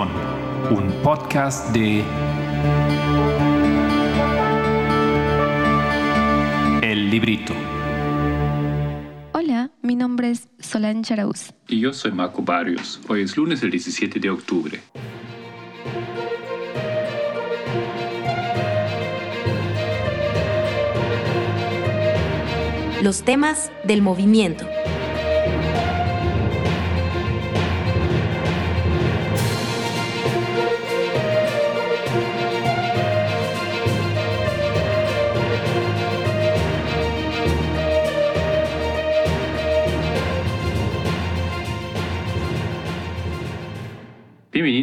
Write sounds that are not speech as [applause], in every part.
Un podcast de El Librito. Hola, mi nombre es Solange Arauz. Y yo soy Marco Barrios. Hoy es lunes el 17 de octubre. Los temas del movimiento.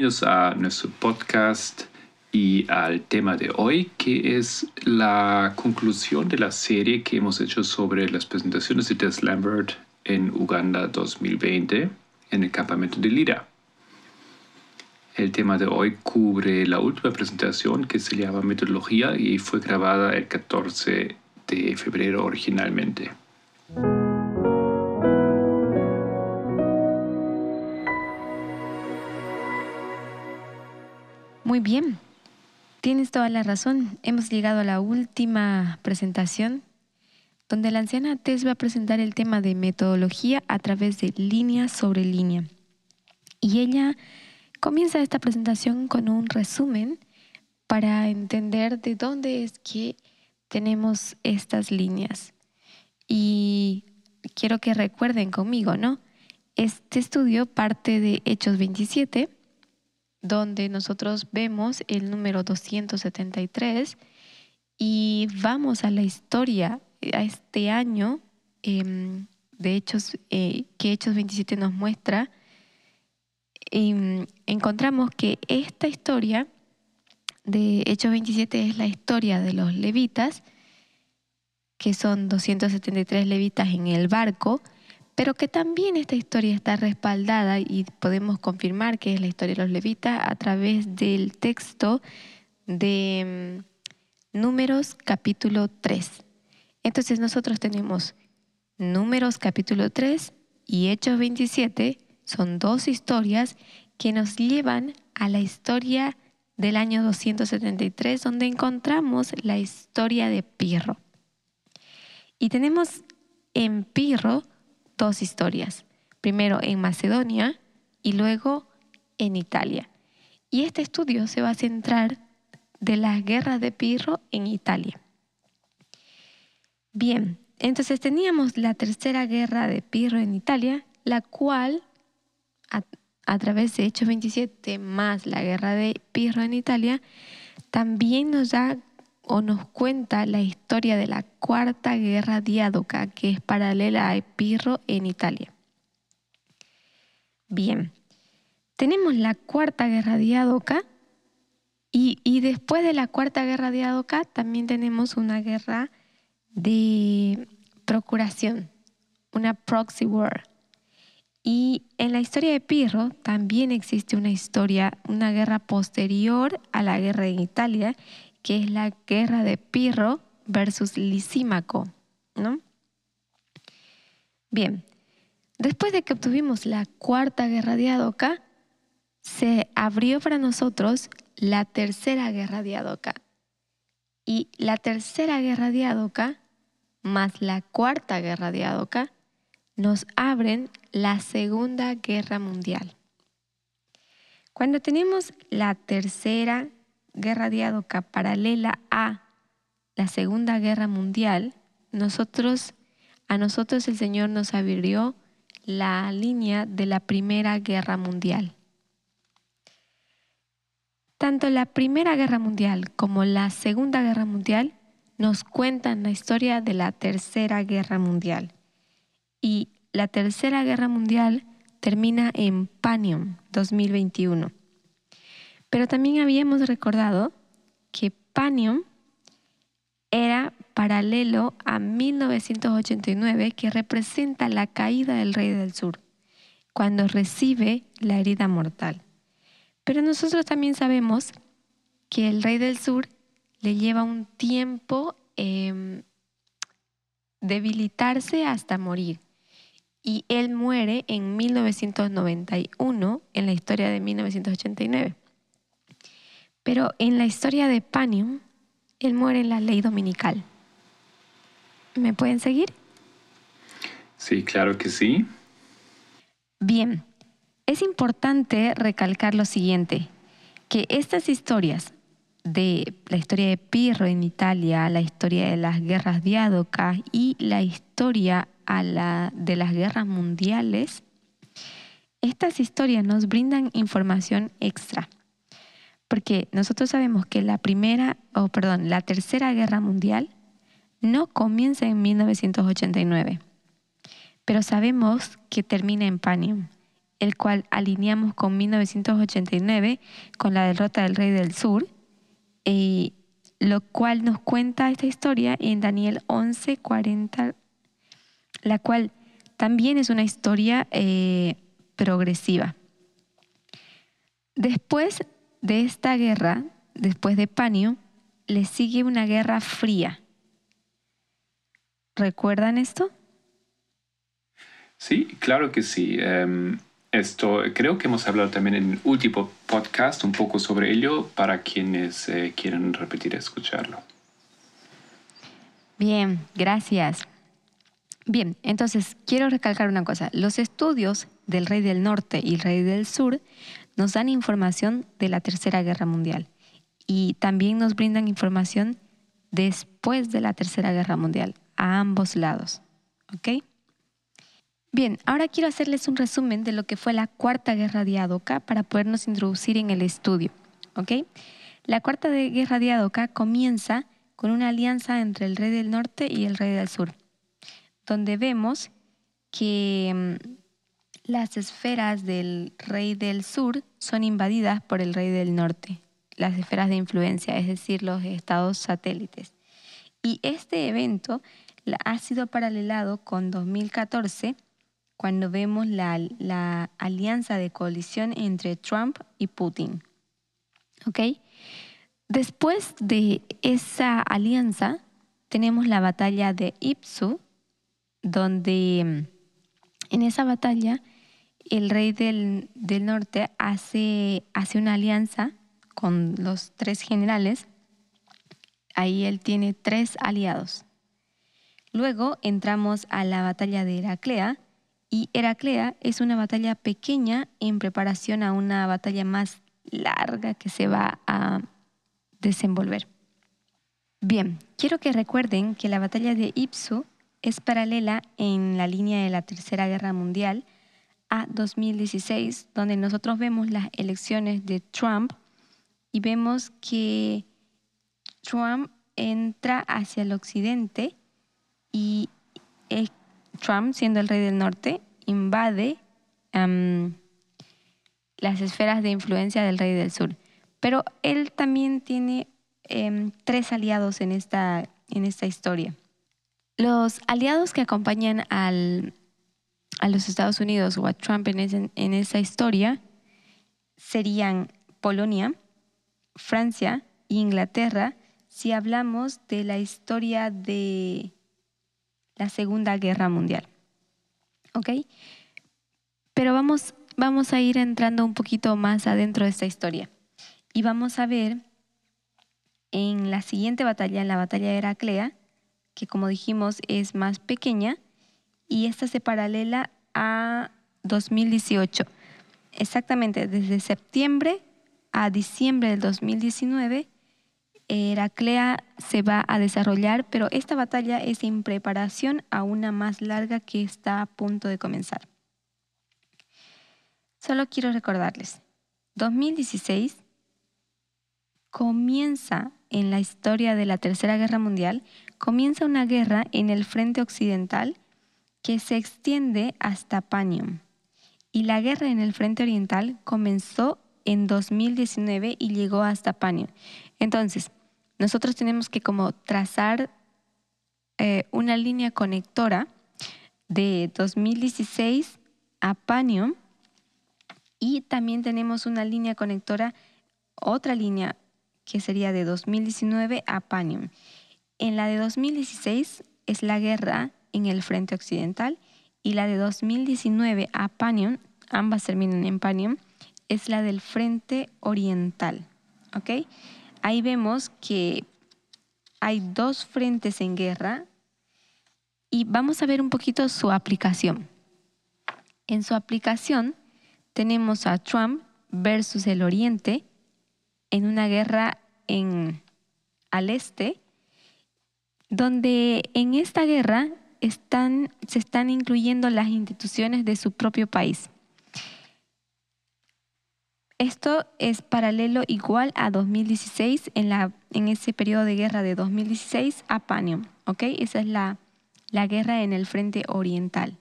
Bienvenidos a nuestro podcast y al tema de hoy, que es la conclusión de la serie que hemos hecho sobre las presentaciones de Tess Lambert en Uganda 2020 en el campamento de Lira. El tema de hoy cubre la última presentación que se llama Metodología y fue grabada el 14 de febrero originalmente. Muy bien, tienes toda la razón. Hemos llegado a la última presentación donde la anciana Tess va a presentar el tema de metodología a través de línea sobre línea. Y ella comienza esta presentación con un resumen para entender de dónde es que tenemos estas líneas. Y quiero que recuerden conmigo, ¿no? Este estudio parte de Hechos 27, donde nosotros vemos el número 273 y vamos a la historia, a este año em, de Hechos, eh, que Hechos 27 nos muestra, em, encontramos que esta historia de Hechos 27 es la historia de los levitas, que son 273 levitas en el barco, pero que también esta historia está respaldada y podemos confirmar que es la historia de los levitas a través del texto de mm, Números capítulo 3. Entonces nosotros tenemos Números capítulo 3 y Hechos 27, son dos historias que nos llevan a la historia del año 273, donde encontramos la historia de Pirro. Y tenemos en Pirro dos historias, primero en Macedonia y luego en Italia. Y este estudio se va a centrar de las guerras de Pirro en Italia. Bien, entonces teníamos la tercera guerra de Pirro en Italia, la cual a, través de Hechos 27 más la guerra de Pirro en Italia, también nos da o nos cuenta la historia de la Cuarta Guerra Diádoca, que es paralela a Epirro en Italia. Bien, tenemos la Cuarta Guerra Diádoca y, y después de la Cuarta Guerra Diádoca también tenemos una guerra de procuración, una proxy war. Y en la historia de Pirro también existe una historia, una guerra posterior a la guerra en Italia, que es la guerra de Pirro versus Lisímaco, ¿no? Bien, después de que obtuvimos la cuarta guerra de Adoca, se abrió para nosotros la tercera guerra de Adoca. Y la tercera guerra de Adoca más la cuarta guerra de Adoca nos abren la segunda guerra mundial. Cuando tenemos la tercera guerra diádoca paralela a la Segunda Guerra Mundial, nosotros, a nosotros el Señor nos abrió la línea de la Primera Guerra Mundial. Tanto la Primera Guerra Mundial como la Segunda Guerra Mundial nos cuentan la historia de la Tercera Guerra Mundial. Y la Tercera Guerra Mundial termina en Panium 2021. Pero también habíamos recordado que Panium era paralelo a 1989, que representa la caída del rey del sur, cuando recibe la herida mortal. Pero nosotros también sabemos que el rey del sur le lleva un tiempo eh, debilitarse hasta morir. y él muere en 1991 en la historia de 1989. Pero en la historia de Panium, él muere en la ley dominical. ¿Me pueden seguir? Sí, claro que sí. Bien, es importante recalcar lo siguiente, que estas historias de la historia de Pirro en Italia, la historia de las guerras diádocas y la historia a la de las guerras mundiales, estas historias nos brindan información extra. Porque nosotros sabemos que la primera, o perdón, la tercera guerra mundial no comienza en 1989 pero sabemos que termina en Panium, el cual alineamos con 1989 con la derrota del rey del sur, y lo cual nos cuenta esta historia en Daniel 11:40, la cual también es una historia eh, progresiva. Después de esta guerra, después de Panium, le sigue una guerra fría. ¿Recuerdan esto? Sí, claro que sí. Em, esto creo que hemos hablado también en el último podcast un poco sobre ello para quienes eh, quieran repetir escucharlo. Bien, gracias. Bien, entonces quiero recalcar una cosa. Los estudios del rey del norte y el rey del sur nos dan información de la Tercera Guerra Mundial y también nos brindan información después de la Tercera Guerra Mundial, a ambos lados. ¿Ok? Bien, ahora quiero hacerles un resumen de lo que fue la Cuarta Guerra Diadoca para podernos introducir en el estudio. ¿ok? La Cuarta Guerra Diadoca comienza con una alianza entre el rey del norte y el rey del sur, donde vemos que mm, las esferas del rey del sur son invadidas por el rey del norte, las esferas de influencia, es decir, los estados satélites. Y este evento ha sido paralelado con 2014 cuando vemos la, alianza de coalición entre Trump y Putin. ¿Ok? Después de esa alianza, tenemos la batalla de Ipsu, donde mm, en esa batalla el rey del, norte hace, hace una alianza con los tres generales. Ahí él tiene tres aliados. Luego entramos a la batalla de Heraclea, y Heraclea es una batalla pequeña en preparación a una batalla más larga que se va a desenvolver. Bien, quiero que recuerden que la batalla de Ipsu es paralela en la línea de la Tercera Guerra Mundial a 2016, donde nosotros vemos las elecciones de Trump y vemos que Trump entra hacia el occidente y Trump, siendo el rey del norte, invade las esferas de influencia del rey del sur. Pero él también tiene em, tres aliados en esta, en esta historia. Los aliados que acompañan al, a los Estados Unidos o a Trump en, esa historia serían Polonia, Francia e Inglaterra si hablamos de la historia de la Segunda Guerra Mundial. ¿Ok? Pero vamos, vamos a ir entrando un poquito más adentro de esta historia. Y vamos a ver en la siguiente batalla, en la batalla de Heraclea, que como dijimos es más pequeña, y esta se paralela a 2018. Exactamente, desde septiembre a diciembre del 2019 Heraclea se va a desarrollar, pero esta batalla es en preparación a una más larga que está a punto de comenzar. Solo quiero recordarles, 2016 comienza en la historia de la Tercera Guerra Mundial, comienza una guerra en el frente occidental que se extiende hasta Panium. Y la guerra en el frente oriental comenzó en 2019 y llegó hasta Panium. Entonces, nosotros tenemos que como trazar eh, una línea conectora de 2016 a Panium y también tenemos una línea conectora, otra línea que sería de 2019 a Panium. En la de 2016 es la guerra en el frente occidental y la de 2019 a Panion, ambas terminan en Panion, es la del Frente Oriental. ¿Ok? Ahí vemos que hay dos frentes en guerra y vamos a ver un poquito su aplicación. En su aplicación tenemos a Trump versus el Oriente en una guerra en, al este, donde en esta guerra se están incluyendo las instituciones de su propio país. Esto es paralelo igual a 2016, en, ese periodo de guerra de 2016 a Panion. ¿ok? Esa es la, guerra en el frente oriental.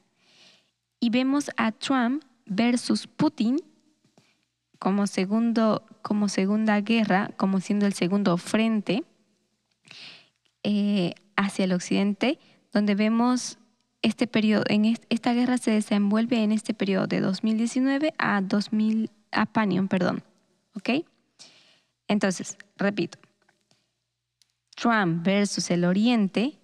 Y vemos a Trump versus Putin como segunda guerra, como siendo el segundo frente eh, hacia el occidente, donde vemos este periodo, en esta guerra se desenvuelve en este periodo de 2019 a 2000, a Panion, perdón. ¿Ok? Entonces, repito. Trump versus el Oriente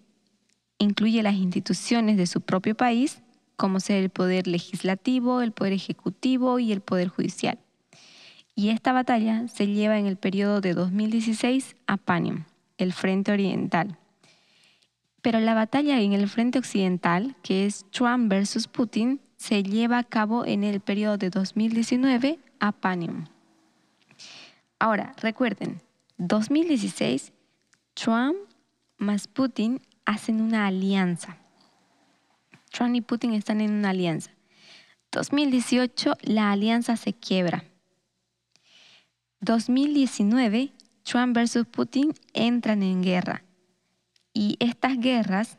incluye las instituciones de su propio país, como ser el poder legislativo, el poder ejecutivo y el poder judicial. Y esta batalla se lleva en el periodo de 2016 a Panion, el frente oriental, pero la batalla en el frente occidental, que es Trump versus Putin, se lleva a cabo en el periodo de 2019 a Panium. Ahora, recuerden, 2016, Trump más Putin hacen una alianza. Trump y Putin están en una alianza. 2018, la alianza se quiebra. 2019, Trump versus Putin entran en guerra. Y estas guerras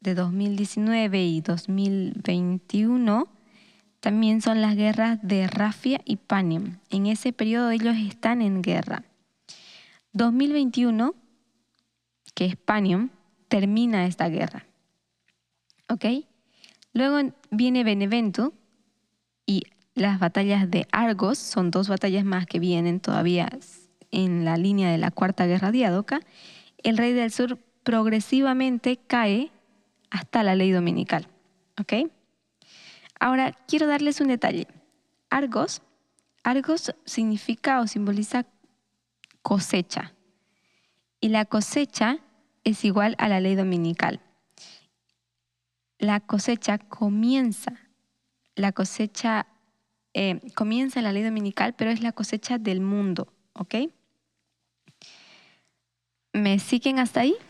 de 2019 y 2021 también son las guerras de Rafia y Panium. En ese periodo ellos están en guerra. 2021, que es termina esta guerra. ¿Ok? Luego viene Benevento y las batallas de Argos, son dos batallas más que vienen todavía en la línea de la Cuarta Guerra Diádoca. El rey del sur progresivamente cae hasta la ley dominical. ¿Ok? Ahora, quiero darles un detalle. Argos, Argos significa o simboliza cosecha. Y la cosecha es igual a la ley dominical. La cosecha comienza, la cosecha eh, comienza en la ley dominical, pero es la cosecha del mundo, ¿ok? ¿Me siguen hasta ahí? Te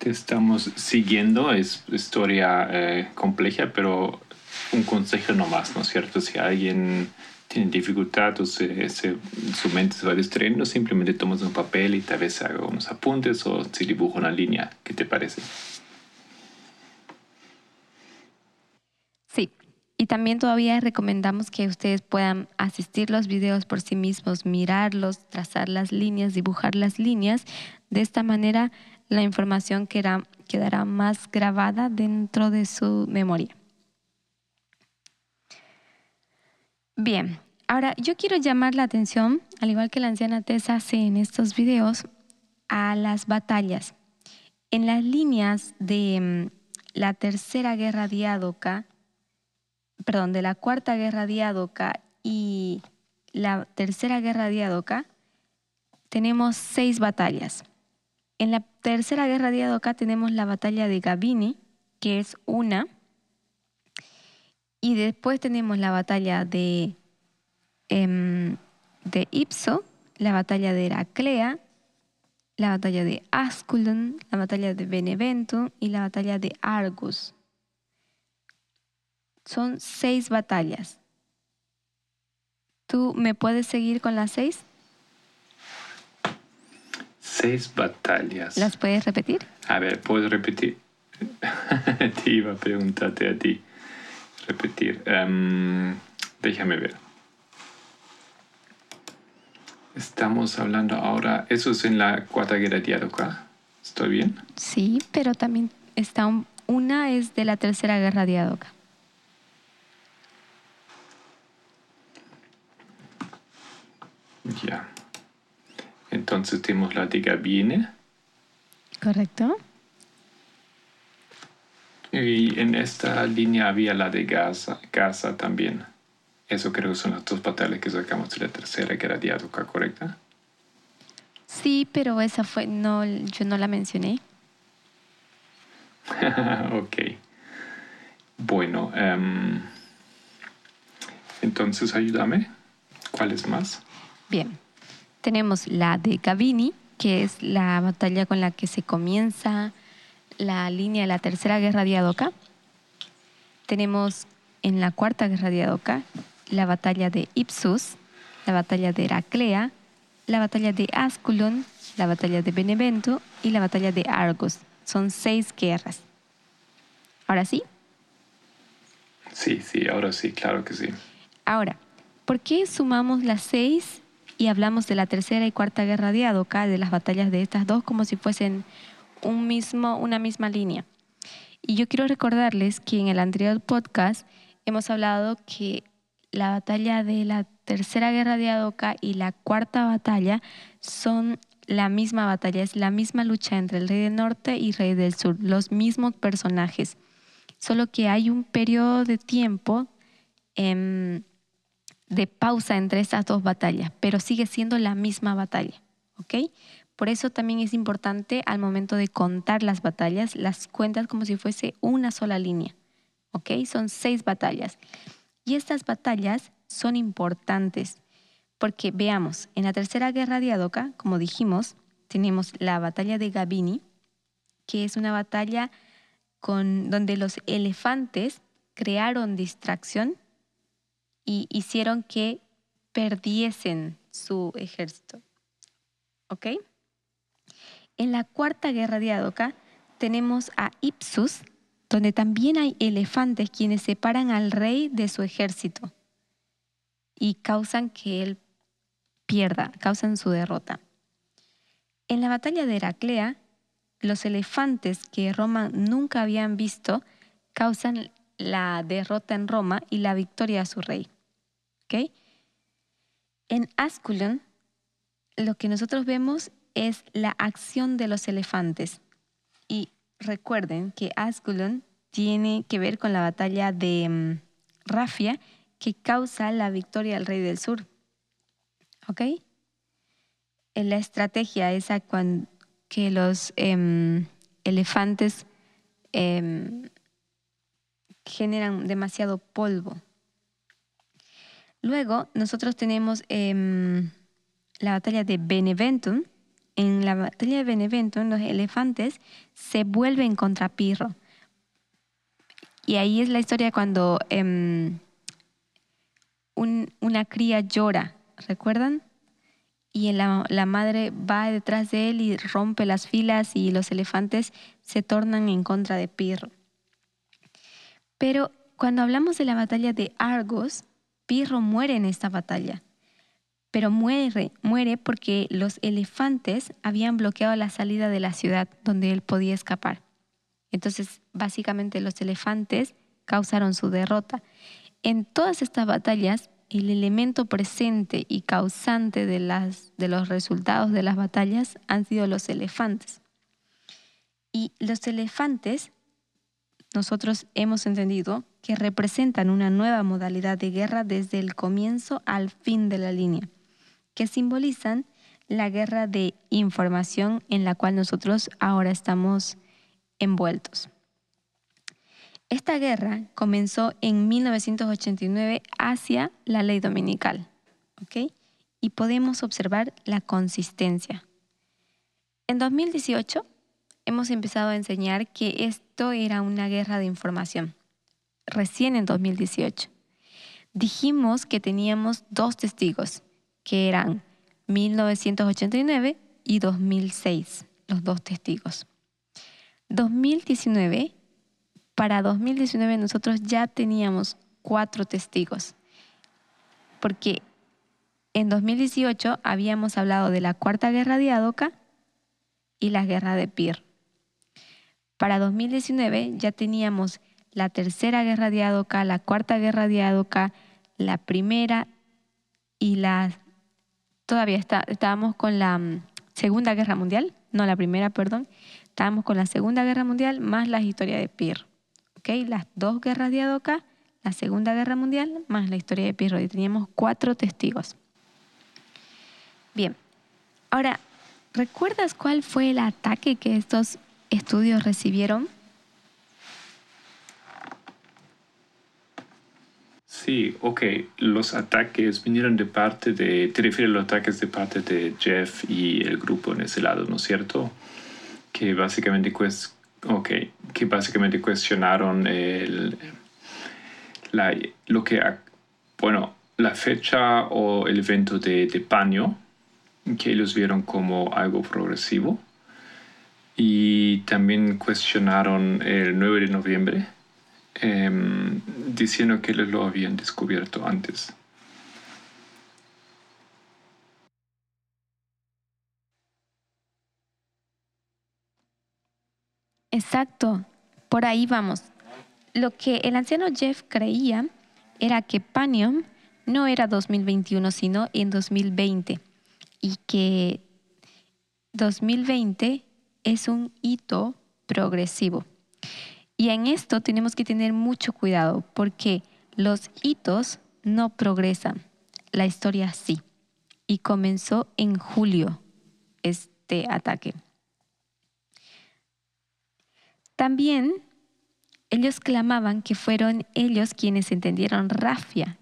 estamos siguiendo, es historia eh, compleja, pero un consejo nomás, ¿no es cierto? Si alguien tiene dificultad o se, su mente se va distrayendo, simplemente tomas un papel y tal vez haga unos apuntes o si dibuja una línea. ¿Qué te parece? Sí, y también todavía recomendamos que ustedes puedan asistir los videos por sí mismos, mirarlos, trazar las líneas, dibujar las líneas. De esta manera la información quedará, quedará más grabada dentro de su memoria. Bien, ahora yo quiero llamar la atención, al igual que la anciana Tessa hace en estos videos, a las batallas. En las líneas de mm, la tercera guerra diádoca, perdón, de la cuarta guerra diádoca y la tercera guerra diádoca, tenemos seis batallas. En la tercera guerra de Adoca tenemos la batalla de Gabini, que es una. Y después tenemos la batalla de, em, de Ipso, la batalla de Heraclea, la batalla de Asculum, la batalla de Benevento y la batalla de Argus. Son seis batallas. ¿Tú me puedes seguir con las seis? Seis batallas. ¿Las puedes repetir? A ver, ¿puedes repetir? [laughs] te iba a preguntarte a ti. Repetir. Em, déjame ver. Estamos hablando ahora, eso es en la cuarta guerra diádoca. ¿Estoy bien? Sí, pero también está una es de la tercera guerra diádoca. Ya. Entonces tenemos la de Gabine. Correcto. Y en esta línea había la de Gaza, Gaza también. Eso creo que son las dos batallas que sacamos de la tercera guerra diádoca, ¿correcta? Sí, pero esa fue, no, yo no la mencioné. [laughs] ok. Bueno, em, entonces ayúdame. ¿Cuál es más? Bien, tenemos la de Gavini, que es la batalla con la que se comienza la línea de la Tercera Guerra Diadoca. Tenemos en la Cuarta Guerra Diadoca la batalla de Ipsus, la batalla de Heraclea, la batalla de Asculon, la batalla de Benevento y la batalla de Argos. Son seis guerras. ¿Ahora sí? Sí, sí, ahora sí, claro que sí. Ahora, ¿por qué sumamos las seis y hablamos de la tercera y cuarta guerra diádoca, de las batallas de estas dos, como si fuesen un mismo, una misma línea? Y yo quiero recordarles que en el anterior podcast hemos hablado que la batalla de la tercera guerra diádoca y la cuarta batalla son la misma batalla, es la misma lucha entre el rey del norte y rey del sur, los mismos personajes solo que hay un periodo de tiempo em, de pausa entre estas dos batallas, pero sigue siendo la misma batalla. ¿ok? Por eso también es importante al momento de contar las batallas, las cuentas como si fuese una sola línea. ¿ok? Son seis batallas. Y estas batallas son importantes porque veamos, en la Tercera Guerra de Adoca, como dijimos, tenemos la batalla de Gabini, que es una batalla con, donde los elefantes crearon distracción y hicieron que perdiesen su ejército. ¿Ok? En la cuarta guerra de Adoca tenemos a Ipsus, donde también hay elefantes quienes separan al rey de su ejército y causan que él pierda, causan su derrota. En la batalla de Heraclea los elefantes que Roma nunca habían visto causan la derrota en Roma y la victoria a su rey. En Asculon, lo que nosotros vemos es la acción de los elefantes. Y recuerden que Asculon tiene que ver con la batalla de mm, Rafia que causa la victoria al rey del sur. ¿Ok? En la estrategia esa cuando que los em, elefantes em, generan demasiado polvo. Luego nosotros tenemos em, la batalla de Beneventum. En la batalla de Beneventum los elefantes se vuelven contra Pirro. Y ahí es la historia cuando una cría llora, ¿recuerdan? y la, madre va detrás de él y rompe las filas y los elefantes se tornan en contra de Pirro. Pero cuando hablamos de la batalla de Argos, Pirro muere en esta batalla, pero muere, muere porque los elefantes habían bloqueado la salida de la ciudad donde él podía escapar. Entonces, básicamente los elefantes causaron su derrota. En todas estas batallas, el elemento presente y causante de, las, de los resultados de las batallas han sido los elefantes. Y los elefantes, nosotros hemos entendido que representan una nueva modalidad de guerra desde el comienzo al fin de la línea, que simbolizan la guerra de información en la cual nosotros ahora estamos envueltos. Esta guerra comenzó en 1989 hacia la ley dominical, ¿ok? Y podemos observar la consistencia. En 2018 hemos empezado a enseñar que esto era una guerra de información, recién en 2018. Dijimos que teníamos dos testigos, que eran 1989 y 2006, los dos testigos. 2019 para 2019 nosotros ya teníamos cuatro testigos, porque en 2018 habíamos hablado de la Cuarta Guerra de Adoca y la Guerra de Pir. Para 2019 ya teníamos la Tercera Guerra de la Cuarta Guerra de la Primera y la... Todavía estábamos con la mm, Segunda Guerra Mundial, no la Primera, perdón. Estábamos con la Segunda Guerra Mundial más la historia de Pir. ¿ok? Las dos guerras de la Segunda Guerra Mundial, más la historia de Pirro. Teníamos cuatro testigos. Bien, ahora, ¿recuerdas cuál fue el ataque que estos estudios recibieron? Sí, ok. Los ataques vinieron de parte de, te refieres a los ataques de parte de Jeff y el grupo en ese lado, ¿no es cierto? Que básicamente, okay, que básicamente cuestionaron el, la, lo que, bueno, la fecha o el evento de, de Paño, que ellos vieron como algo progresivo. Y también cuestionaron el 9 de noviembre, Em, diciendo que lo habían descubierto antes. Exacto, por ahí vamos. Lo que el anciano Jeff creía era que Panium no era 2021, sino en 2020, y que 2020 es un hito progresivo. Y en esto tenemos que tener mucho cuidado porque los hitos no progresan, la historia sí. Y comenzó en julio este ataque. También ellos clamaban que fueron ellos quienes entendieron Rafia,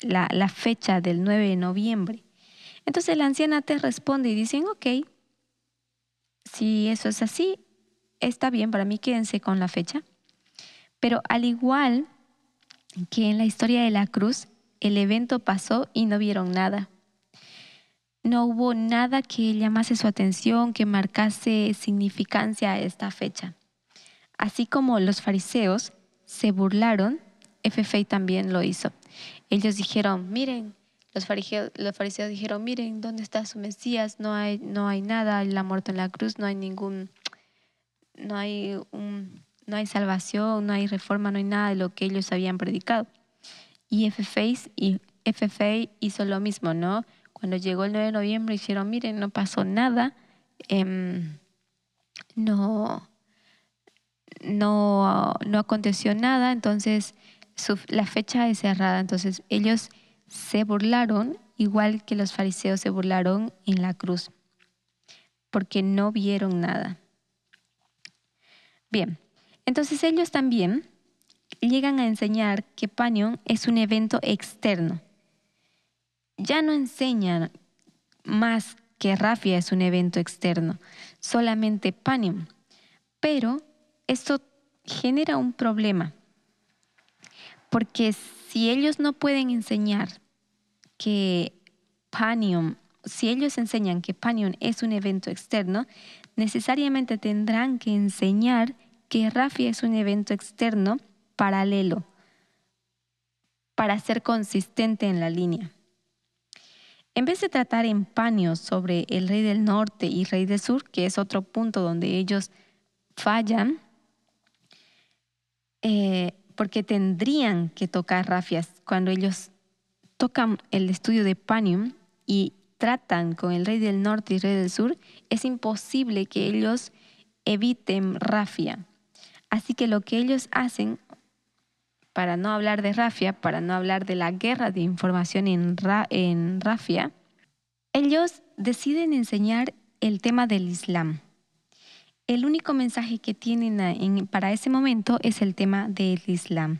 la, la, fecha del 9 de noviembre. Entonces la anciana te responde y dicen, ok, si eso es así, está bien, para mí quédense con la fecha. Pero al igual que en la historia de la cruz, el evento pasó y no vieron nada. No hubo nada que llamase su atención, que marcase significancia a esta fecha. Así como los fariseos se burlaron, FFA también lo hizo. Ellos dijeron, miren, los fariseos, los fariseos dijeron, miren, ¿dónde está su Mesías? No hay, no hay nada, la muerte en la cruz, no hay ningún no hay, no hay salvación, no hay reforma, no hay nada de lo que ellos habían predicado. Y FFA, y hizo lo mismo, ¿no? Cuando llegó el 9 de noviembre dijeron, miren, no pasó nada, em, no, no, no aconteció nada, entonces la fecha es cerrada. Entonces ellos se burlaron, igual que los fariseos se burlaron en la cruz, porque no vieron nada. Bien, entonces ellos también llegan a enseñar que Panion es un evento externo. Ya no enseñan más que Rafia es un evento externo, solamente Panion. Pero esto genera un problema, porque si ellos no pueden enseñar que Panion, si ellos enseñan que Panion es un evento externo, necesariamente tendrán que enseñar que Rafi es un evento externo paralelo para ser consistente en la línea. En vez de tratar en paños sobre el rey del norte y rey del sur, que es otro punto donde ellos fallan, eh, porque tendrían que tocar rafias cuando ellos tocan el estudio de Panium y tratan con el rey del norte y rey del sur, es imposible que ellos eviten Rafia. Así que lo que ellos hacen, para no hablar de Rafia, para no hablar de la guerra de información en, en Rafia, ellos deciden enseñar el tema del Islam. El único mensaje que tienen para ese momento es el tema del Islam.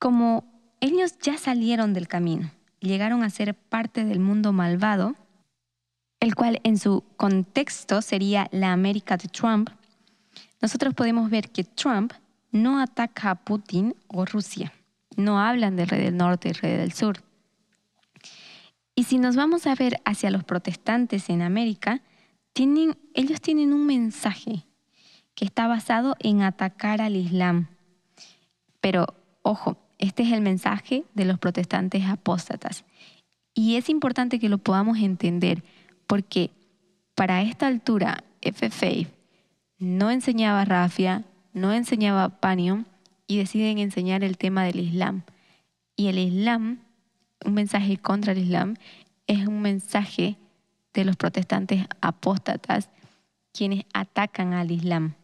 Como ellos ya salieron del camino, llegaron a ser parte del mundo malvado, el cual en su contexto sería la América de Trump, nosotros podemos ver que Trump no ataca a Putin o Rusia. No hablan del rey del norte y rey del sur. Y si nos vamos a ver hacia los protestantes en América, ellos tienen un mensaje que está basado en atacar al Islam. Pero, ojo, este es el mensaje de los protestantes apóstatas. Y es importante que lo podamos entender porque para esta altura, FFA no enseñaba Rafia, no enseñaba Panium y deciden enseñar el tema del Islam. Y el Islam, un mensaje contra el Islam, es un mensaje de los protestantes apóstatas quienes atacan al Islam.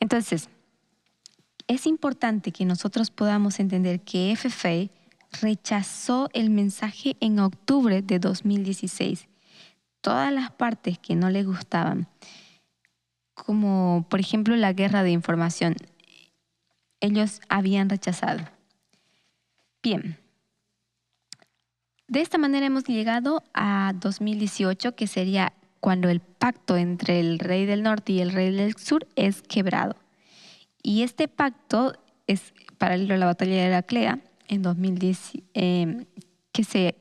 Entonces, es importante que nosotros podamos entender que FFA rechazó el mensaje en octubre de 2016. Todas las partes que no le gustaban, como por ejemplo la guerra de información, ellos habían rechazado. Bien, de esta manera hemos llegado a 2018, que sería cuando el pacto entre el rey del norte y el rey del sur es quebrado. Y este pacto es paralelo a la batalla de Heraclea en 2010, em, que se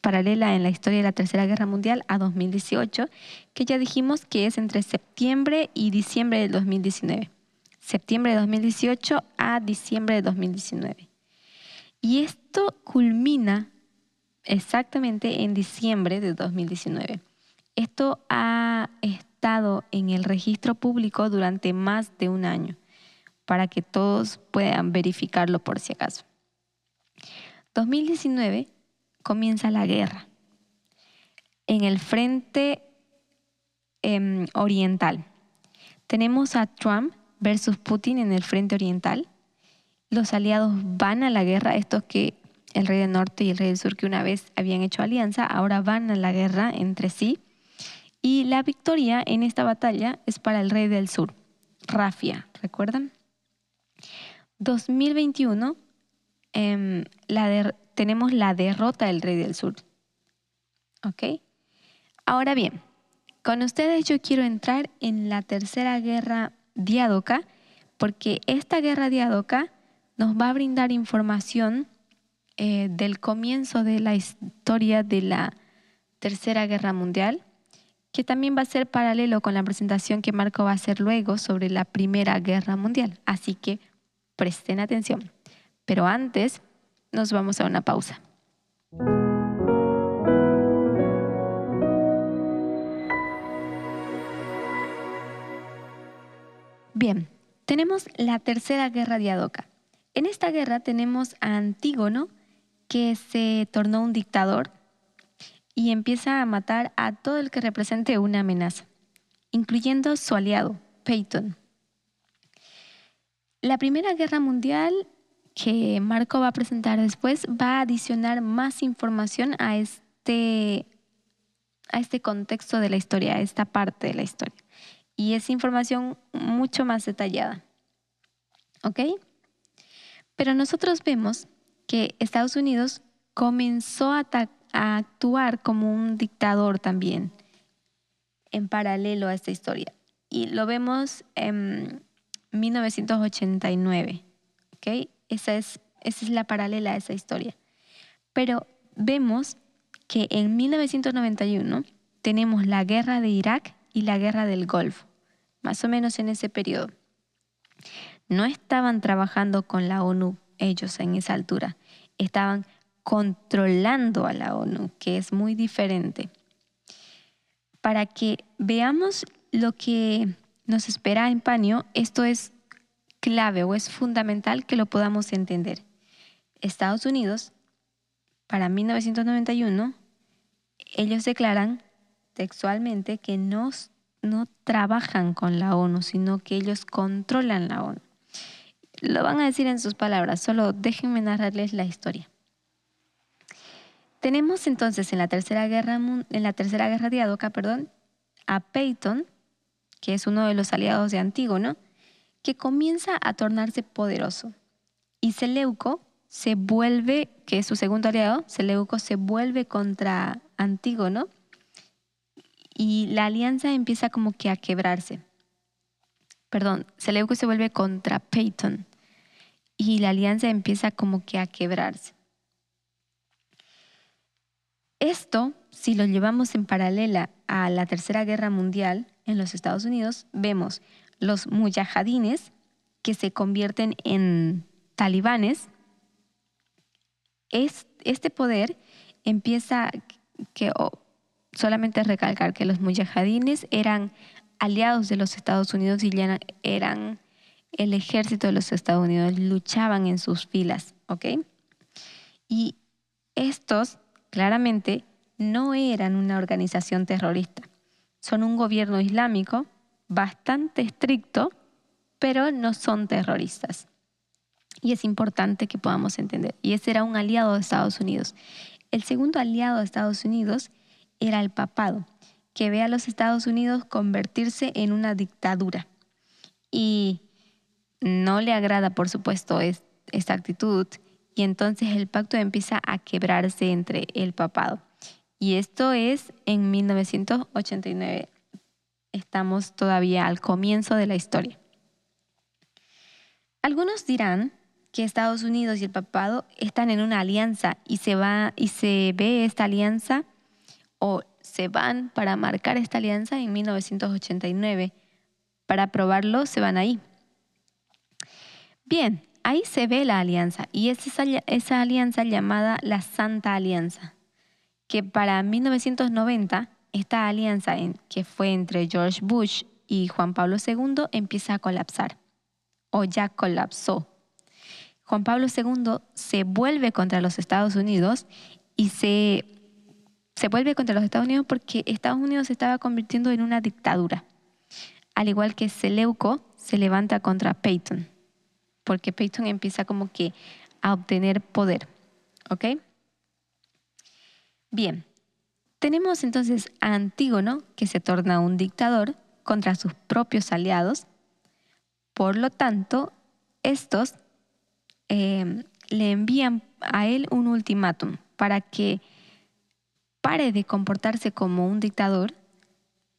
paralela en la historia de la Tercera Guerra Mundial a 2018, que ya dijimos que es entre septiembre y diciembre del 2019. Septiembre de 2018 a diciembre de 2019. Y esto culmina exactamente en diciembre de 2019. Esto ha estado en el registro público durante más de un año, para que todos puedan verificarlo por si acaso. 2019 comienza la guerra en el frente em, oriental. Tenemos a Trump versus Putin en el frente oriental. Los aliados van a la guerra, estos que el rey del norte y el rey del sur que una vez habían hecho alianza, ahora van a la guerra entre sí. Y la victoria en esta batalla es para el rey del sur, Rafia, ¿recuerdan? 2021 em, tenemos la derrota del rey del sur. ¿Ok? Ahora bien, con ustedes yo quiero entrar en la tercera guerra diádoca, porque esta guerra diádoca nos va a brindar información eh, del comienzo de la historia de la Tercera Guerra Mundial, que también va a ser paralelo con la presentación que Marco va a hacer luego sobre la Primera Guerra Mundial. Así que presten atención. Pero antes nos vamos a una pausa. Bien, tenemos la Tercera Guerra de Adoca. En esta guerra tenemos a Antígono, que se tornó un dictador y empieza a matar a todo el que represente una amenaza, incluyendo su aliado, Peyton. La Primera Guerra Mundial que Marco va a presentar después va a adicionar más información a este, a este contexto de la historia, a esta parte de la historia. Y es información mucho más detallada. ¿Ok? Pero nosotros vemos que Estados Unidos comenzó a, actuar como un dictador también, en paralelo a esta historia. Y lo vemos en 1989. ¿okay? Esa, es, esa es la paralela a esa historia. Pero vemos que en 1991 tenemos la guerra de Irak y la guerra del Golfo, más o menos en ese periodo. No estaban trabajando con la ONU ellos en esa altura, estaban controlando a la ONU, que es muy diferente. Para que veamos lo que nos espera en Paño, esto es clave o es fundamental que lo podamos entender. Estados Unidos, para 1991, ellos declaran textualmente que no, no trabajan con la ONU, sino que ellos controlan la ONU. Lo van a decir en sus palabras, solo déjenme narrarles la historia. Tenemos entonces en la Tercera Guerra, en la tercera guerra de Adoca, perdón, a Peyton, que es uno de los aliados de Antígono, que comienza a tornarse poderoso. Y Seleuco se vuelve, que es su segundo aliado, Seleuco se vuelve contra Antígono y la alianza empieza como que a quebrarse. Perdón, Seleuco se vuelve contra Peyton y la alianza empieza como que a quebrarse. Esto, si lo llevamos en paralela a la Tercera Guerra Mundial en los Estados Unidos, vemos los mujahidines que se convierten en talibanes. este poder empieza que solamente recalcar que los mujahidines eran aliados de los Estados Unidos y eran el ejército de los Estados Unidos, luchaban en sus filas, ¿ok? Y estos claramente no eran una organización terrorista, son un gobierno islámico bastante estricto, pero no son terroristas. Y es importante que podamos entender. Y ese era un aliado de Estados Unidos. El segundo aliado de Estados Unidos era el papado, que ve a los Estados Unidos convertirse en una dictadura. Y no le agrada, por supuesto, esta actitud. Y entonces el pacto empieza a quebrarse entre el papado. Y esto es en 1989. Estamos todavía al comienzo de la historia. Algunos dirán que Estados Unidos y el papado están en una alianza y se va y se ve esta alianza o se van para marcar esta alianza en 1989. Para probarlo se van ahí. Bien, ahí se ve la alianza y es esa, alianza llamada la Santa Alianza, que para 1990 esta alianza que fue entre George Bush y Juan Pablo II empieza a colapsar o ya colapsó. Juan Pablo II se vuelve contra los Estados Unidos y se, se vuelve contra los Estados Unidos porque Estados Unidos se estaba convirtiendo en una dictadura. Al igual que Seleuco se levanta contra Peyton, porque Peyton empieza como que a obtener poder. ¿Ok? Bien, tenemos entonces a Antígono, que se torna un dictador contra sus propios aliados. Por lo tanto, estos eh, le envían a él un ultimátum para que pare de comportarse como un dictador.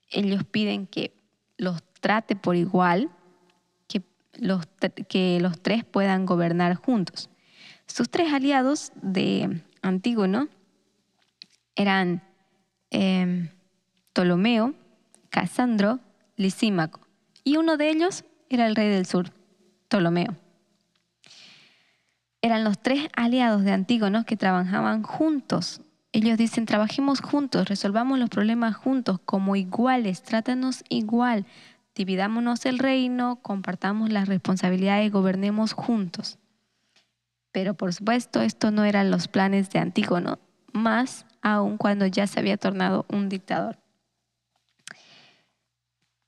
Ellos piden que los trate por igual, que los tres puedan gobernar juntos. Sus tres aliados de Antígono eran Em, Ptolomeo, Casandro, Lisímaco. Y uno de ellos era el rey del sur, Ptolomeo. Eran los tres aliados de Antígono que trabajaban juntos. Ellos dicen, trabajemos juntos, resolvamos los problemas juntos, como iguales, trátanos igual, dividámonos el reino, compartamos las responsabilidades, gobernemos juntos. Pero por supuesto, esto no eran los planes de Antígono, más aun cuando ya se había tornado un dictador.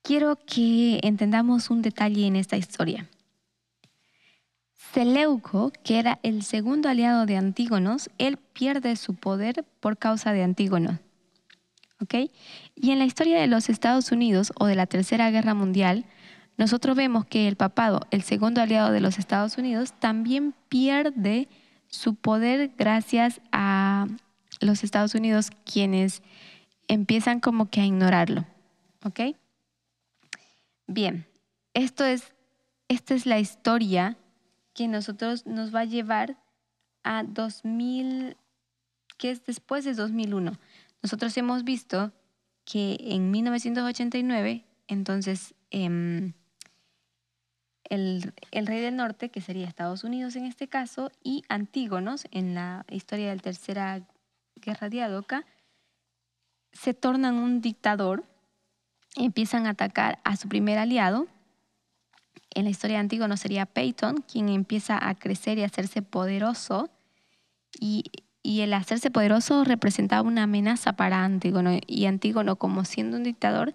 Quiero que entendamos un detalle en esta historia. Seleuco, que era el segundo aliado de Antígonos, él pierde su poder por causa de Antígono. ¿Ok? Y en la historia de los Estados Unidos o de la Tercera Guerra Mundial, nosotros vemos que el papado, el segundo aliado de los Estados Unidos, también pierde su poder gracias a los Estados Unidos quienes empiezan como que a ignorarlo. ¿Ok? Bien, esto es, esta es la historia que nosotros nos va a llevar a 2000, que es después de 2001. Nosotros hemos visto que en 1989, entonces, em, el, el, rey del norte, que sería Estados Unidos en este caso, y Antígonos, en la historia del tercera guerra de Adoca, se tornan un dictador, empiezan a atacar a su primer aliado. En la historia antigua no sería Peyton, quien empieza a crecer y a hacerse poderoso. Y, y el hacerse poderoso representaba una amenaza para Antígono. Y Antígono, como siendo un dictador,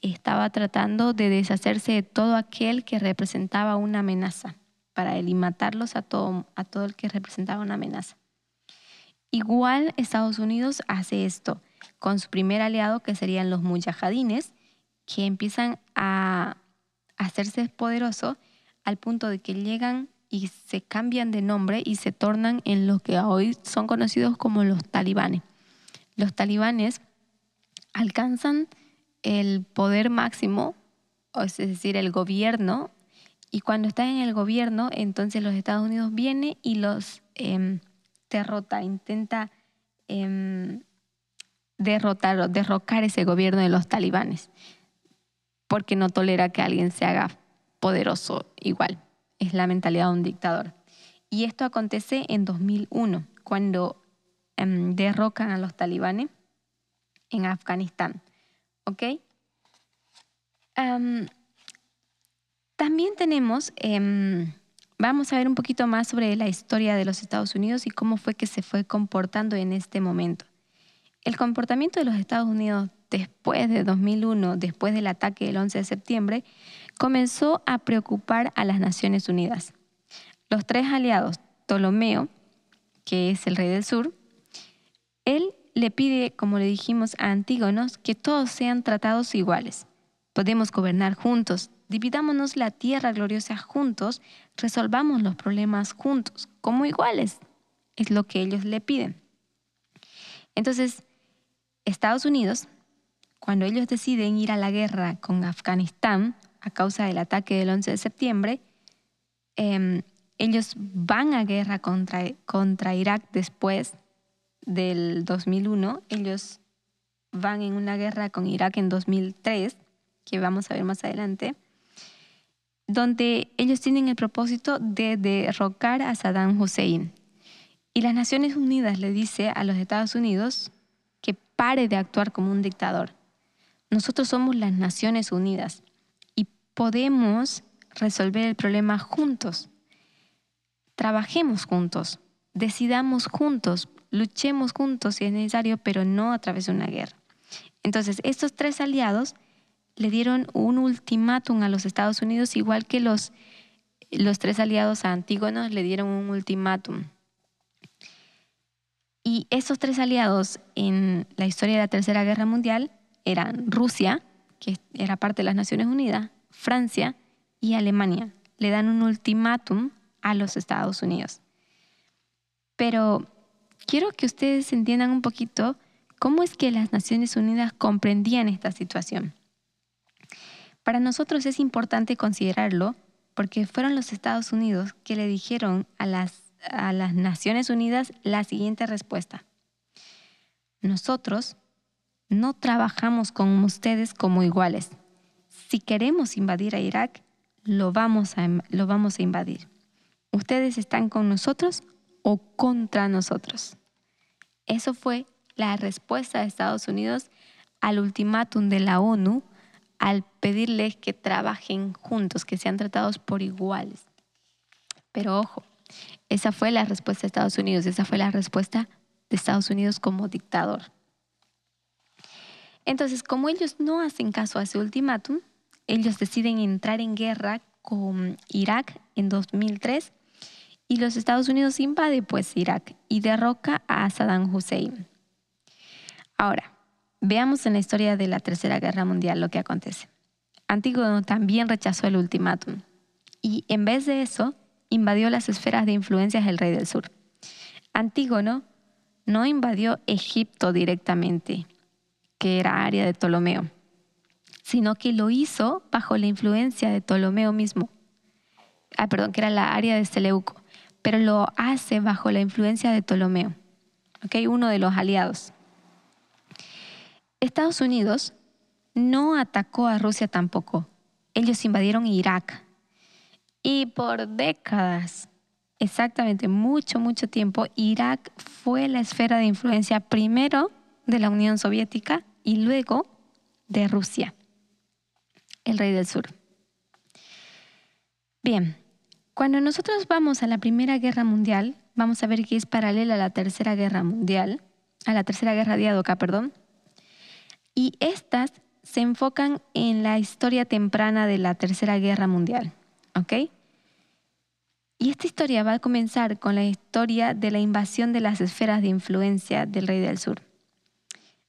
estaba tratando de deshacerse de todo aquel que representaba una amenaza para él y matarlos a todo, a todo el que representaba una amenaza. Igual Estados Unidos hace esto con su primer aliado, que serían los mujahidines, que empiezan a hacerse poderosos al punto de que llegan y se cambian de nombre y se tornan en lo que hoy son conocidos como los talibanes. Los talibanes alcanzan el poder máximo, es decir, el gobierno, y cuando están en el gobierno, entonces los Estados Unidos vienen y los em, derrota, intenta em, derrotar o derrocar ese gobierno de los talibanes, porque no tolera que alguien se haga poderoso igual. Es la mentalidad de un dictador. Y esto acontece en 2001, cuando em, derrocan a los talibanes en Afganistán. ¿Ok? también tenemos em, Vamos a ver un poquito más sobre la historia de los Estados Unidos y cómo fue que se fue comportando en este momento. El comportamiento de los Estados Unidos después de 2001, después del ataque del 11 de septiembre, comenzó a preocupar a las Naciones Unidas. Los tres aliados, Ptolomeo, que es el rey del sur, él le pide, como le dijimos a Antígonos, que todos sean tratados iguales. Podemos gobernar juntos, dividámonos la tierra gloriosa juntos, resolvamos los problemas juntos, como iguales. Es lo que ellos le piden. Entonces, Estados Unidos, cuando ellos deciden ir a la guerra con Afganistán a causa del ataque del 11 de septiembre, em, ellos van a guerra contra, contra Irak después del 2001. Ellos van en una guerra con Irak en 2003, que vamos a ver más adelante, donde ellos tienen el propósito de derrocar a Saddam Hussein. Y las Naciones Unidas le dice a los Estados Unidos que pare de actuar como un dictador. Nosotros somos las Naciones Unidas y podemos resolver el problema juntos. Trabajemos juntos, decidamos juntos, luchemos juntos si es necesario, pero no a través de una guerra. Entonces, estos tres aliados le dieron un ultimátum a los Estados Unidos, igual que los, los tres aliados a Antígono le dieron un ultimátum. Y esos tres aliados en la historia de la Tercera Guerra Mundial eran Rusia, que era parte de las Naciones Unidas, Francia y Alemania. Le dan un ultimátum a los Estados Unidos. Pero quiero que ustedes entiendan un poquito cómo es que las Naciones Unidas comprendían esta situación. Para nosotros es importante considerarlo porque fueron los Estados Unidos que le dijeron a las, a las Naciones Unidas la siguiente respuesta. Nosotros no trabajamos con ustedes como iguales. Si queremos invadir a Irak, lo vamos a, lo vamos a invadir. Ustedes están con nosotros o contra nosotros. Eso fue la respuesta de Estados Unidos al ultimátum de la ONU al pedirles que trabajen juntos, que sean tratados por iguales. Pero ojo, esa fue la respuesta de Estados Unidos, esa fue la respuesta de Estados Unidos como dictador. Entonces, como ellos no hacen caso a ese ultimátum, ellos deciden entrar en guerra con Irak en 2003 y los Estados Unidos invade pues Irak y derroca a Saddam Hussein. Ahora, veamos en la historia de la Tercera Guerra Mundial lo que acontece. Antígono también rechazó el ultimátum y en vez de eso invadió las esferas de influencias del rey del sur. Antígono no invadió Egipto directamente, que era área de Ptolomeo, sino que lo hizo bajo la influencia de Ptolomeo mismo. Ah, perdón, que era la área de Seleuco pero lo hace bajo la influencia de Ptolomeo, uno de los aliados. Estados Unidos no atacó a Rusia tampoco. Ellos invadieron Irak. Y por décadas, exactamente mucho, mucho tiempo, Irak fue la esfera de influencia primero de la Unión Soviética y luego de Rusia, el rey del sur. Bien, cuando nosotros vamos a la Primera Guerra Mundial, vamos a ver que es paralela a la Tercera Guerra Mundial, a la Tercera Guerra Diadoca, perdón. Y estas se enfocan en la historia temprana de la Tercera Guerra Mundial, ¿ok? Y esta historia va a comenzar con la historia de la invasión de las esferas de influencia del Rey del Sur.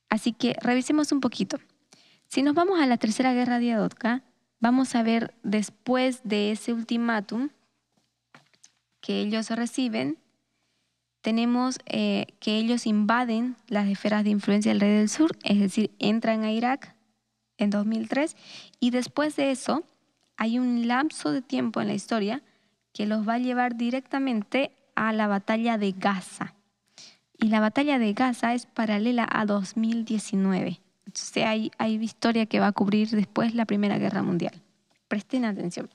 Así que revisemos un poquito. Si nos vamos a la Tercera Guerra Diadoca, vamos a ver después de ese ultimátum que ellos reciben, tenemos eh, que ellos invaden las esferas de influencia del rey del sur, es decir, entran a Irak en 2003 y después de eso hay un lapso de tiempo en la historia que los va a llevar directamente a la batalla de Gaza. Y la batalla de Gaza es paralela a 2019. Entonces hay, hay historia que va a cubrir después la Primera Guerra Mundial. Presten atención.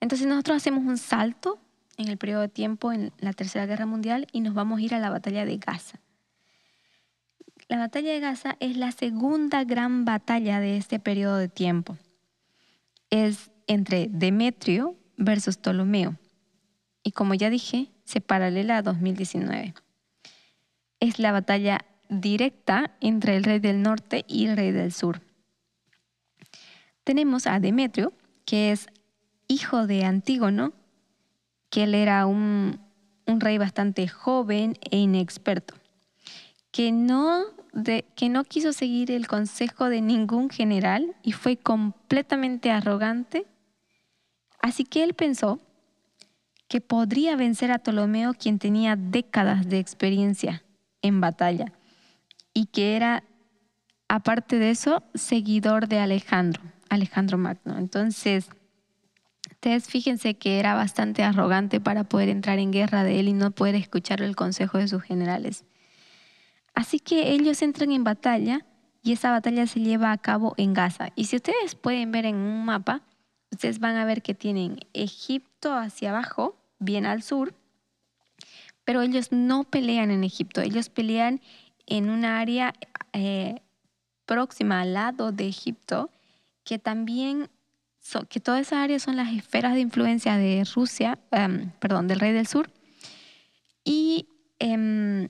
Entonces nosotros hacemos un salto en el periodo de tiempo en la Tercera Guerra Mundial y nos vamos a ir a la batalla de Gaza. La batalla de Gaza es la segunda gran batalla de este periodo de tiempo. Es entre Demetrio versus Ptolomeo. Y como ya dije, se paralela a 2019. Es la batalla directa entre el rey del norte y el rey del sur. Tenemos a Demetrio, que es hijo de Antígono, que él era un, un rey bastante joven e inexperto, que no, que no quiso seguir el consejo de ningún general y fue completamente arrogante. Así que él pensó que podría vencer a Ptolomeo, quien tenía décadas de experiencia en batalla y que era, aparte de eso, seguidor de Alejandro, Alejandro Magno. Entonces, ustedes fíjense que era bastante arrogante para poder entrar en guerra de él y no poder escuchar el consejo de sus generales. Así que ellos entran en batalla y esa batalla se lleva a cabo en Gaza. Y si ustedes pueden ver en un mapa, ustedes van a ver que tienen Egipto hacia abajo, bien al sur, pero ellos no pelean en Egipto, ellos pelean en un área eh, próxima al lado de Egipto, que también, que toda esa área son las esferas de influencia de Rusia, em, perdón, del rey del sur, y em,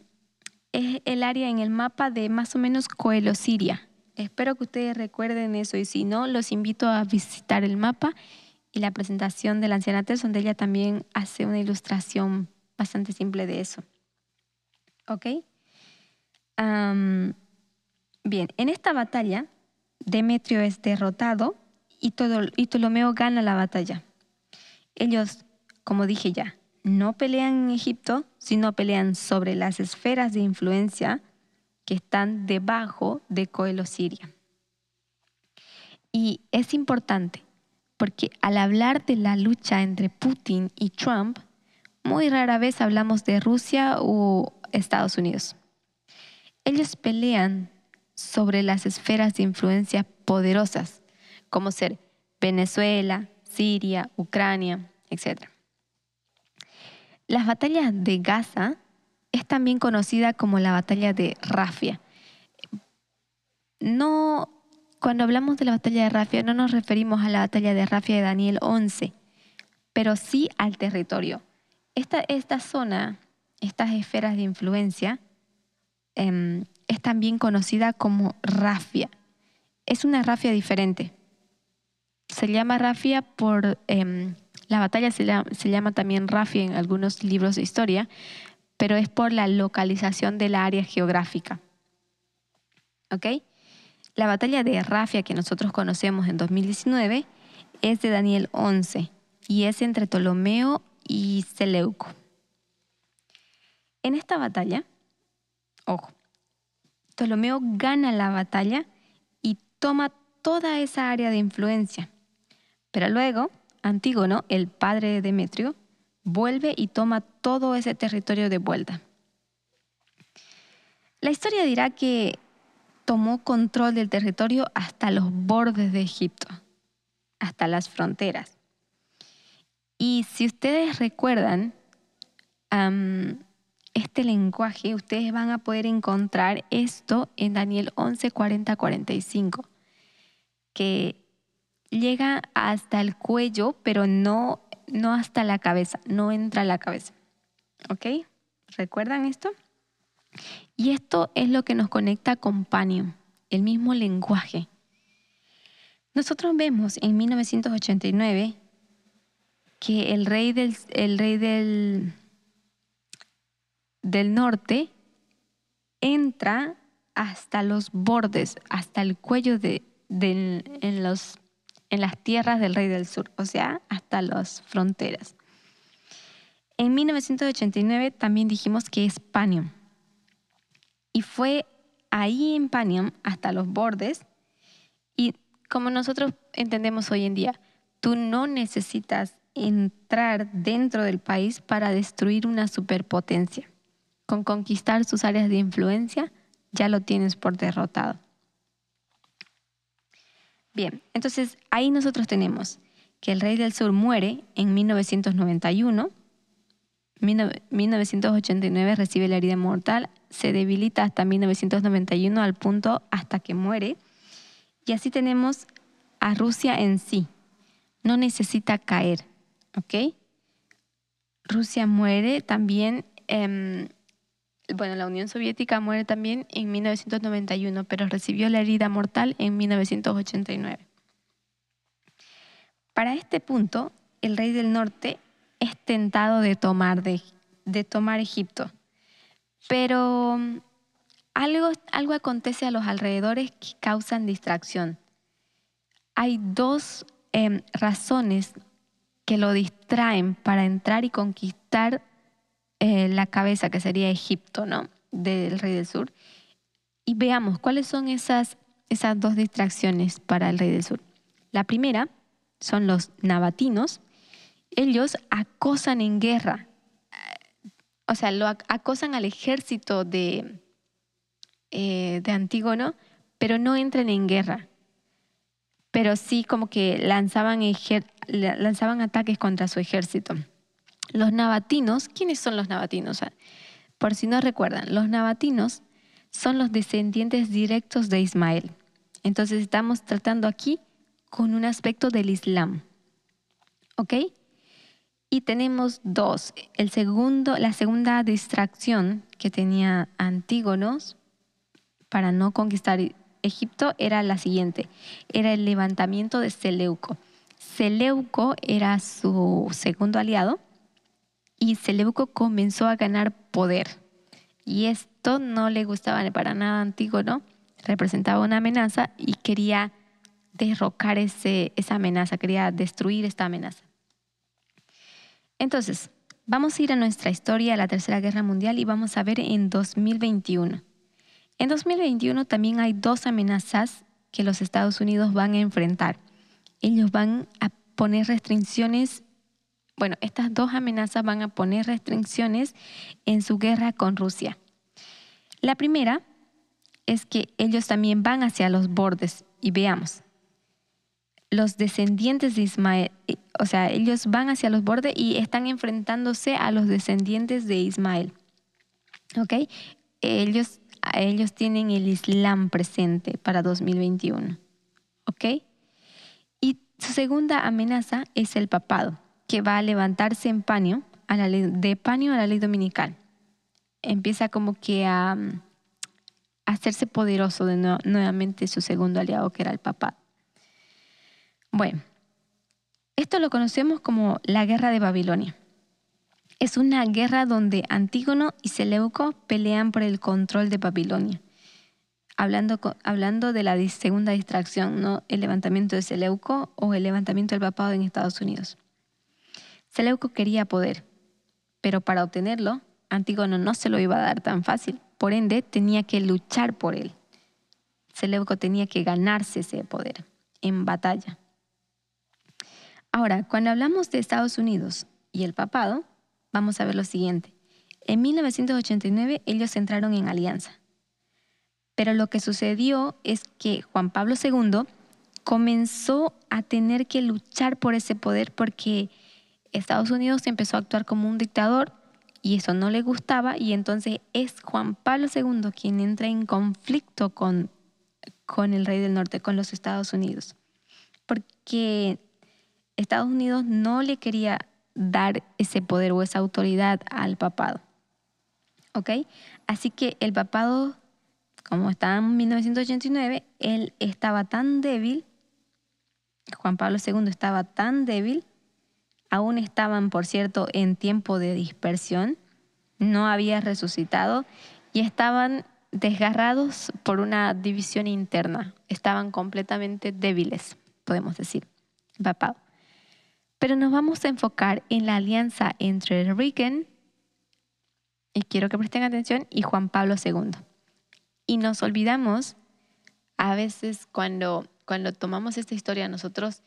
es el área en el mapa de más o menos Coelho, Siria. Espero que ustedes recuerden eso y si no, los invito a visitar el mapa y la presentación de la anciana Tess, donde ella también hace una ilustración bastante simple de eso. ¿Ok? bien, en esta batalla, Demetrio es derrotado y, todo, y Ptolomeo gana la batalla. Ellos, como dije ya, no pelean en Egipto, sino pelean sobre las esferas de influencia que están debajo de Coelho Siria. Y es importante porque al hablar de la lucha entre Putin y Trump, muy rara vez hablamos de Rusia o Estados Unidos. Ellos pelean sobre las esferas de influencia poderosas, como ser Venezuela, Siria, Ucrania, etc. Las batallas de Gaza es también conocida como la batalla de Rafia. No cuando hablamos de la batalla de Rafia no nos referimos a la batalla de Rafia de Daniel 11, pero sí al territorio. Esta, esta zona, estas esferas de influencia, em, es también conocida como Rafia. Es una Rafia diferente. Se llama Rafia por... Em, la batalla se llama, también Rafia en algunos libros de historia, pero es por la localización del área geográfica. ¿Ok? La batalla de Rafia que nosotros conocemos en 2019 es de Daniel 11 y es entre Ptolomeo y Seleuco. En esta batalla, ojo, Ptolomeo gana la batalla y toma toda esa área de influencia. Pero luego, Antígono, el padre de Demetrio, vuelve y toma todo ese territorio de vuelta. La historia dirá que tomó control del territorio hasta los bordes de Egipto, hasta las fronteras. Y si ustedes recuerdan este lenguaje, ustedes van a poder encontrar esto en Daniel 11, 40, 45, que llega hasta el cuello, pero no, no hasta la cabeza, no entra a la cabeza. ¿Ok? ¿Recuerdan esto? Y esto es lo que nos conecta con Panium, el mismo lenguaje. Nosotros vemos en 1989 que el rey del, el rey del, del norte entra hasta los bordes, hasta el cuello de, en, los, en las tierras del rey del sur, o sea, hasta las fronteras. En 1989 también dijimos que es Panium. Y fue ahí en Panium hasta los bordes. Y como nosotros entendemos hoy en día, tú no necesitas entrar dentro del país para destruir una superpotencia. Con conquistar sus áreas de influencia, ya lo tienes por derrotado. Bien, entonces ahí nosotros tenemos que el rey del sur muere en 1991 1989 recibe la herida mortal, se debilita hasta 1991 al punto hasta que muere. Y así tenemos a Rusia en sí. No necesita caer, ¿ok? Rusia muere también. Em, bueno, la Unión Soviética muere también en 1991, pero recibió la herida mortal en 1989. Para este punto, el rey del norte es tentado de tomar, de, tomar Egipto, pero mm, algo, algo acontece a los alrededores que causan distracción. Hay dos em, razones que lo distraen para entrar y conquistar eh, la cabeza, que sería Egipto, ¿no? Del rey del sur. Y veamos cuáles son esas, esas dos distracciones para el rey del sur. La primera son los nabatinos. Ellos acosan en guerra, o sea, lo acosan al ejército de, eh, de Antígono, pero no entran en guerra. Pero sí como que lanzaban, lanzaban ataques contra su ejército. Los nabatinos, ¿quiénes son los nabatinos? Por si no recuerdan, los nabatinos son los descendientes directos de Ismael. Entonces estamos tratando aquí con un aspecto del Islam. ¿Ok? Y tenemos dos. El segundo, la segunda distracción que tenía Antígonos para no conquistar Egipto era la siguiente. Era el levantamiento de Seleuco. Seleuco era su segundo aliado y Seleuco comenzó a ganar poder. Y esto no le gustaba para nada a Antígono, representaba una amenaza y quería derrocar ese, esa amenaza, quería destruir esta amenaza. Entonces, vamos a ir a nuestra historia, a la Tercera Guerra Mundial, y vamos a ver en 2021. En 2021 también hay dos amenazas que los Estados Unidos van a enfrentar. Ellos van a poner restricciones bueno, estas dos amenazas van a poner restricciones en su guerra con Rusia. La primera es que ellos también van hacia los bordes y veamos. Los descendientes de Ismael, o sea, ellos van hacia los bordes y están enfrentándose a los descendientes de Ismael. ¿Ok? Ellos, ellos tienen el Islam presente para 2021. ¿Ok? Su segunda amenaza es el papado que va a levantarse en paño, a la de paño a la ley dominical. Empieza como que a, hacerse poderoso de nuevamente su segundo aliado, que era el papá. Bueno, esto lo conocemos como la guerra de Babilonia. Es una guerra donde Antígono y Seleuco pelean por el control de Babilonia. Hablando, hablando de la segunda distracción, ¿no? el levantamiento de Seleuco o el levantamiento del papado en Estados Unidos. Seleuco quería poder, pero para obtenerlo, Antígono no se lo iba a dar tan fácil. Por ende, tenía que luchar por él. Seleuco tenía que ganarse ese poder en batalla. Ahora, cuando hablamos de Estados Unidos y el papado, vamos a ver lo siguiente. En 1989 ellos entraron en alianza. Pero lo que sucedió es que Juan Pablo II comenzó a tener que luchar por ese poder porque Estados Unidos empezó a actuar como un dictador y eso no le gustaba y entonces es Juan Pablo II quien entra en conflicto con, con el rey del norte, con los Estados Unidos, porque Estados Unidos no le quería dar ese poder o esa autoridad al papado. ¿Ok? Así que el papado, como estaba en 1989, él estaba tan débil, Juan Pablo II estaba tan débil aún estaban, por cierto, en tiempo de dispersión, no había resucitado y estaban desgarrados por una división interna, estaban completamente débiles, podemos decir, papá. Pero nos vamos a enfocar en la alianza entre Reagan, y quiero que presten atención, y Juan Pablo II. Y nos olvidamos, a veces cuando, cuando tomamos esta historia nosotros,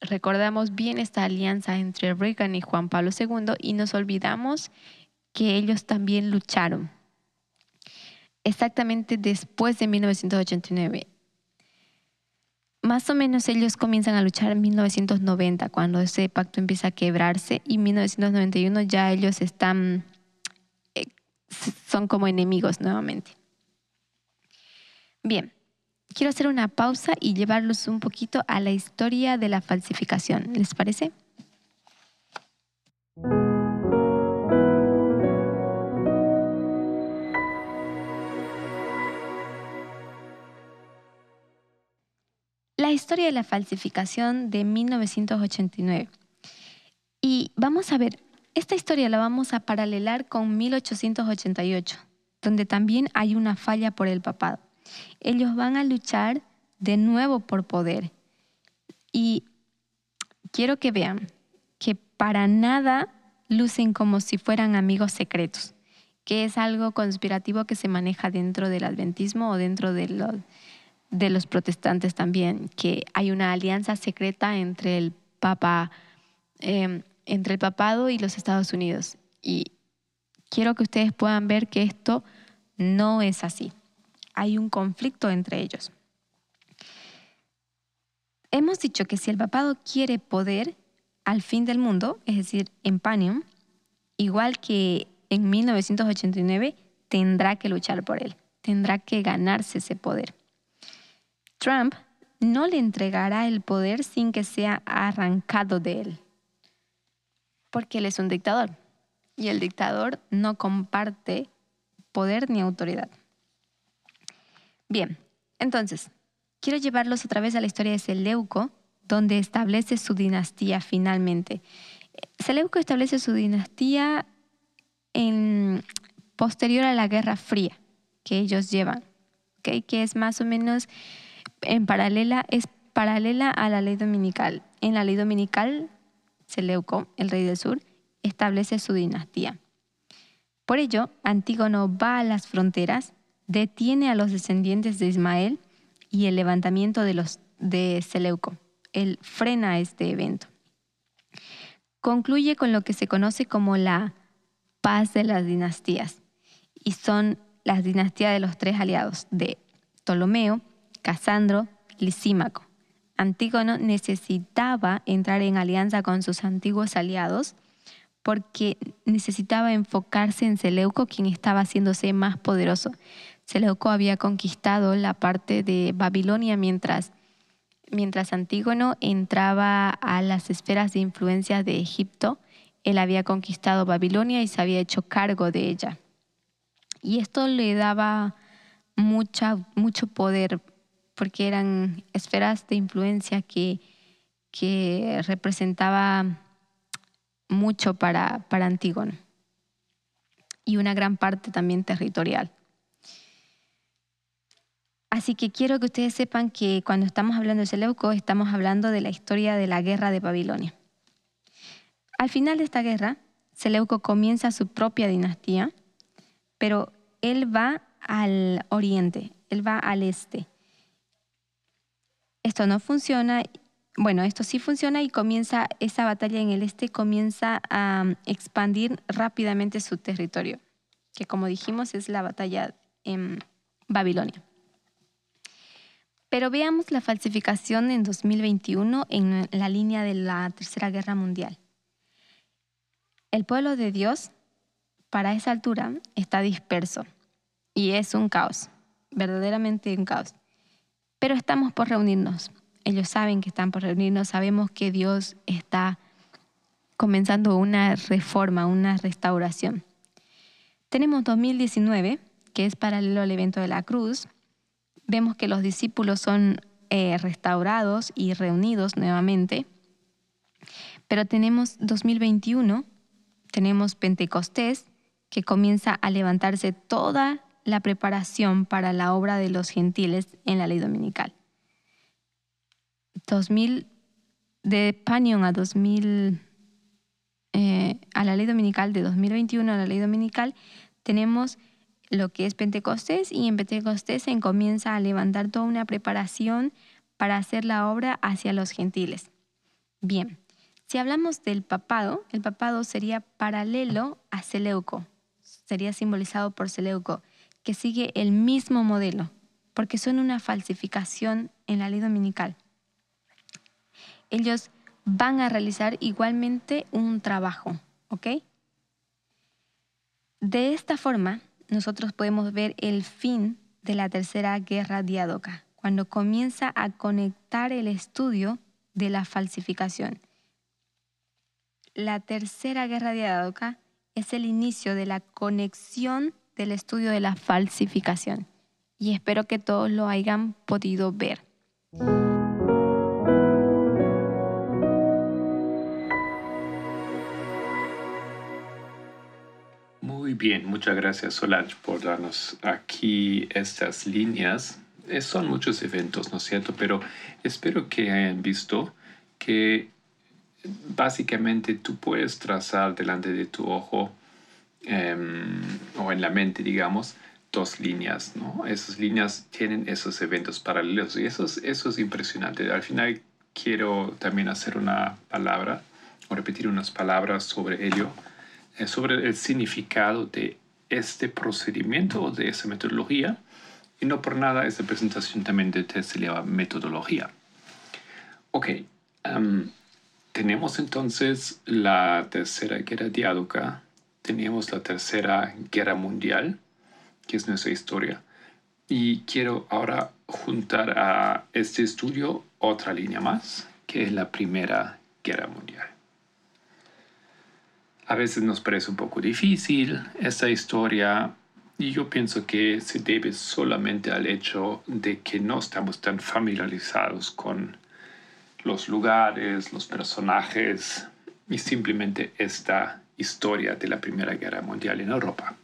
recordamos bien esta alianza entre Reagan y Juan Pablo II y nos olvidamos que ellos también lucharon. Exactamente después de 1989. Más o menos ellos comienzan a luchar en 1990, cuando ese pacto empieza a quebrarse, y en 1991 ya ellos están, eh, son como enemigos nuevamente. Bien, quiero hacer una pausa y llevarlos un poquito a la historia de la falsificación. ¿Les parece? La historia de la falsificación de 1989. Y vamos a ver, esta historia la vamos a paralelar con 1888, donde también hay una falla por el papado. Ellos van a luchar de nuevo por poder. Y quiero que vean que para nada lucen como si fueran amigos secretos, que es algo conspirativo que se maneja dentro del adventismo o dentro de los, protestantes también, que hay una alianza secreta entre el papa, em, entre el papado y los Estados Unidos. Y quiero que ustedes puedan ver que esto no es así. Hay un conflicto entre ellos. Hemos dicho que si el papado quiere poder al fin del mundo, es decir, en Panium, igual que en 1989, tendrá que luchar por él, tendrá que ganarse ese poder. Trump no le entregará el poder sin que sea arrancado de él, porque él es un dictador y el dictador no comparte poder ni autoridad. Bien, entonces, quiero llevarlos otra vez a la historia de Seleuco, donde establece su dinastía finalmente. Seleuco establece su dinastía en, posterior a la Guerra Fría que ellos llevan, que es más o menos en paralela, es paralela a la ley dominical. En la ley dominical, Seleuco, el rey del sur, establece su dinastía. Por ello, Antígono va a las fronteras, detiene a los descendientes de Ismael y el levantamiento de los de Seleuco. Él frena este evento. Concluye con lo que se conoce como la paz de las dinastías, y son las dinastías de los tres aliados de Ptolomeo, Casandro, Lisímaco. Antígono necesitaba entrar en alianza con sus antiguos aliados porque necesitaba enfocarse en Seleuco, quien estaba haciéndose más poderoso. Seleuco había conquistado la parte de Babilonia mientras, mientras Antígono entraba a las esferas de influencia de Egipto. Él había conquistado Babilonia y se había hecho cargo de ella. Y esto le daba mucha, mucho poder porque eran esferas de influencia que, que representaba mucho para, para Antígono y una gran parte también territorial. Así que quiero que ustedes sepan que cuando estamos hablando de Seleuco estamos hablando de la historia de la guerra de Babilonia. Al final de esta guerra, Seleuco comienza su propia dinastía, pero él va al oriente, él va al este. Esto no funciona, bueno, esto sí funciona y comienza esa batalla en el este, comienza a expandir rápidamente su territorio, que como dijimos es la batalla en Babilonia. Pero veamos la falsificación en 2021 en la línea de la Tercera Guerra Mundial. El pueblo de Dios, para esa altura, está disperso y es un caos, verdaderamente un caos. Pero estamos por reunirnos. Ellos saben que están por reunirnos, sabemos que Dios está comenzando una reforma, una restauración. Tenemos 2019, que es paralelo al evento de la cruz, vemos que los discípulos son eh, restaurados y reunidos nuevamente. Pero tenemos 2021, tenemos Pentecostés, que comienza a levantarse toda la preparación para la obra de los gentiles en la ley dominical. 2000, de Panion a 2000, eh, a la ley dominical, de 2021 a la ley dominical, tenemos lo que es Pentecostés y en Pentecostés se comienza a levantar toda una preparación para hacer la obra hacia los gentiles. Bien, si hablamos del papado, el papado sería paralelo a Seleuco, sería simbolizado por Seleuco, que sigue el mismo modelo, porque son una falsificación en la ley dominical. Ellos van a realizar igualmente un trabajo, ¿ok? De esta forma, nosotros podemos ver el fin de la tercera guerra diádoca, cuando comienza a conectar el estudio de la falsificación. La tercera guerra diádoca es el inicio de la conexión del estudio de la falsificación y espero que todos lo hayan podido ver. Bien, muchas gracias Solange por darnos aquí estas líneas. Eh, son muchos eventos, ¿no es cierto? Pero espero que hayan visto que básicamente tú puedes trazar delante de tu ojo em, o en la mente, digamos, dos líneas, ¿no? Esas líneas tienen esos eventos paralelos y eso es, eso es impresionante. Al final quiero también hacer una palabra o repetir unas palabras sobre ello, eh, sobre el significado de este procedimiento o de esa metodología. Y no por nada esta presentación también de se llama metodología. Ok, tenemos entonces la tercera guerra diáduca, tenemos la tercera guerra mundial, que es nuestra historia. Y quiero ahora juntar a este estudio otra línea más, que es la Primera Guerra Mundial. A veces nos parece un poco difícil esta historia y yo pienso que se debe solamente al hecho de que no estamos tan familiarizados con los lugares, los personajes y simplemente esta historia de la Primera Guerra Mundial en Europa.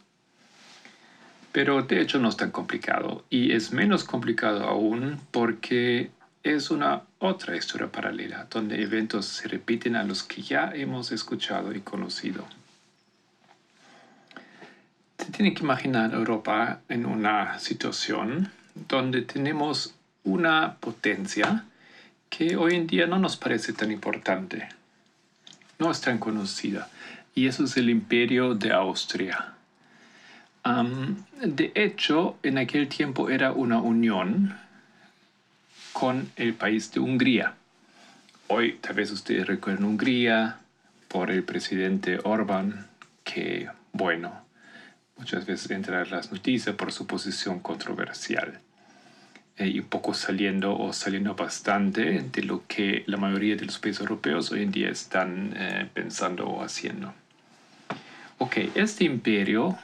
Pero de hecho no es tan complicado y es menos complicado aún porque es una otra historia paralela donde eventos se repiten a los que ya hemos escuchado y conocido. Se tiene que imaginar Europa en una situación donde tenemos una potencia que hoy en día no nos parece tan importante, no es tan conocida, y eso es el imperio de Austria de hecho, en aquel tiempo era una unión con el país de Hungría. Hoy tal vez ustedes recuerden Hungría por el presidente Orbán, que, bueno, muchas veces entra en las noticias por su posición controversial. Eh, y un poco saliendo o saliendo bastante de lo que la mayoría de los países europeos hoy en día están eh, pensando o haciendo. Ok, este imperio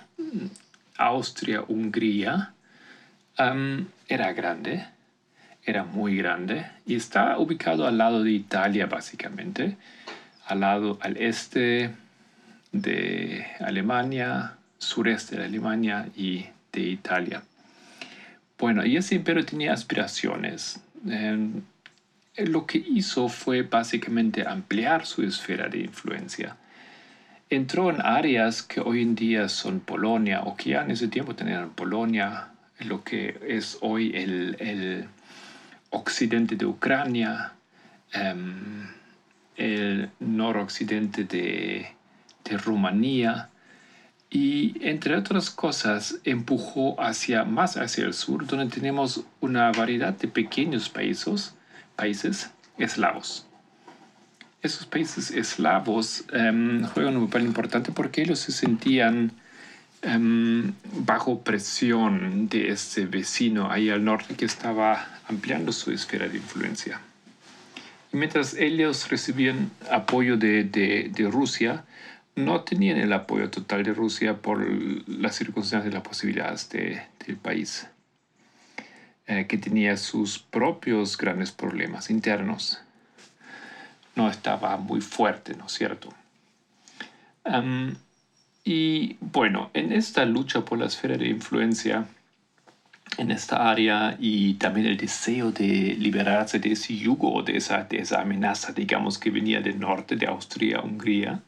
Austria-Hungría era grande, era muy grande y está ubicado al lado de Italia básicamente, al lado al este de Alemania, sureste de Alemania y de Italia. Bueno, y ese imperio tenía aspiraciones. lo que hizo fue básicamente ampliar su esfera de influencia entró en áreas que hoy en día son Polonia o que ya en ese tiempo tenían Polonia, lo que es hoy el, occidente de Ucrania, em, el noroccidente de, Rumanía y entre otras cosas empujó hacia más hacia el sur donde tenemos una variedad de pequeños países, países eslavos. Esos países eslavos em, juegan un papel importante porque ellos se sentían em, bajo presión de este vecino ahí al norte que estaba ampliando su esfera de influencia. Y mientras ellos recibían apoyo de, de, Rusia, no tenían el apoyo total de Rusia por las circunstancias y las posibilidades de, del país, eh, que tenía sus propios grandes problemas internos no estaba muy fuerte, ¿no es cierto? y bueno, en esta lucha por la esfera de influencia en esta área y también el deseo de liberarse de ese yugo, de esa, de esa amenaza, digamos, que venía del norte, de Austria-Hungría,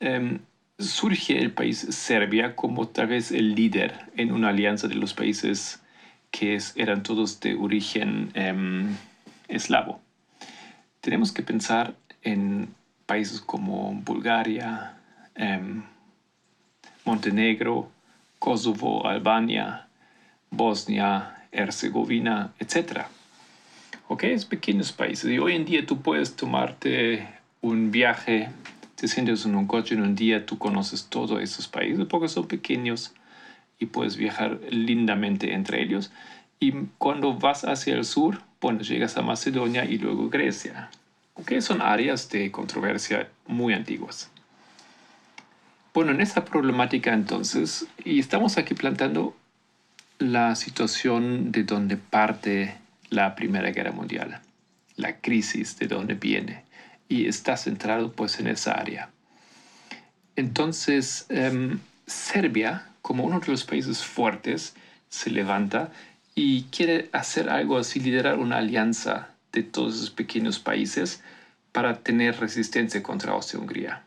em, surge el país Serbia como tal vez el líder en una alianza de los países que eran todos de origen em, eslavo. Tenemos que pensar en países como Bulgaria, em, Montenegro, Kosovo, Albania, Bosnia, Herzegovina, etc. ¿Ok? Es pequeños países. Y hoy en día tú puedes tomarte un viaje, te sientes en un coche en un día, tú conoces todos esos países porque son pequeños y puedes viajar lindamente entre ellos. Y cuando vas hacia el sur, bueno, llegas a Macedonia y luego Grecia, que son áreas de controversia muy antiguas. Bueno, en esta problemática entonces, y estamos aquí plantando la situación de donde parte la Primera Guerra Mundial, la crisis de donde viene, y está centrado pues en esa área. Entonces, em, Serbia, como uno de los países fuertes, se levanta y quiere hacer algo así, liderar una alianza de todos esos pequeños países para tener resistencia contra Austria-Hungría.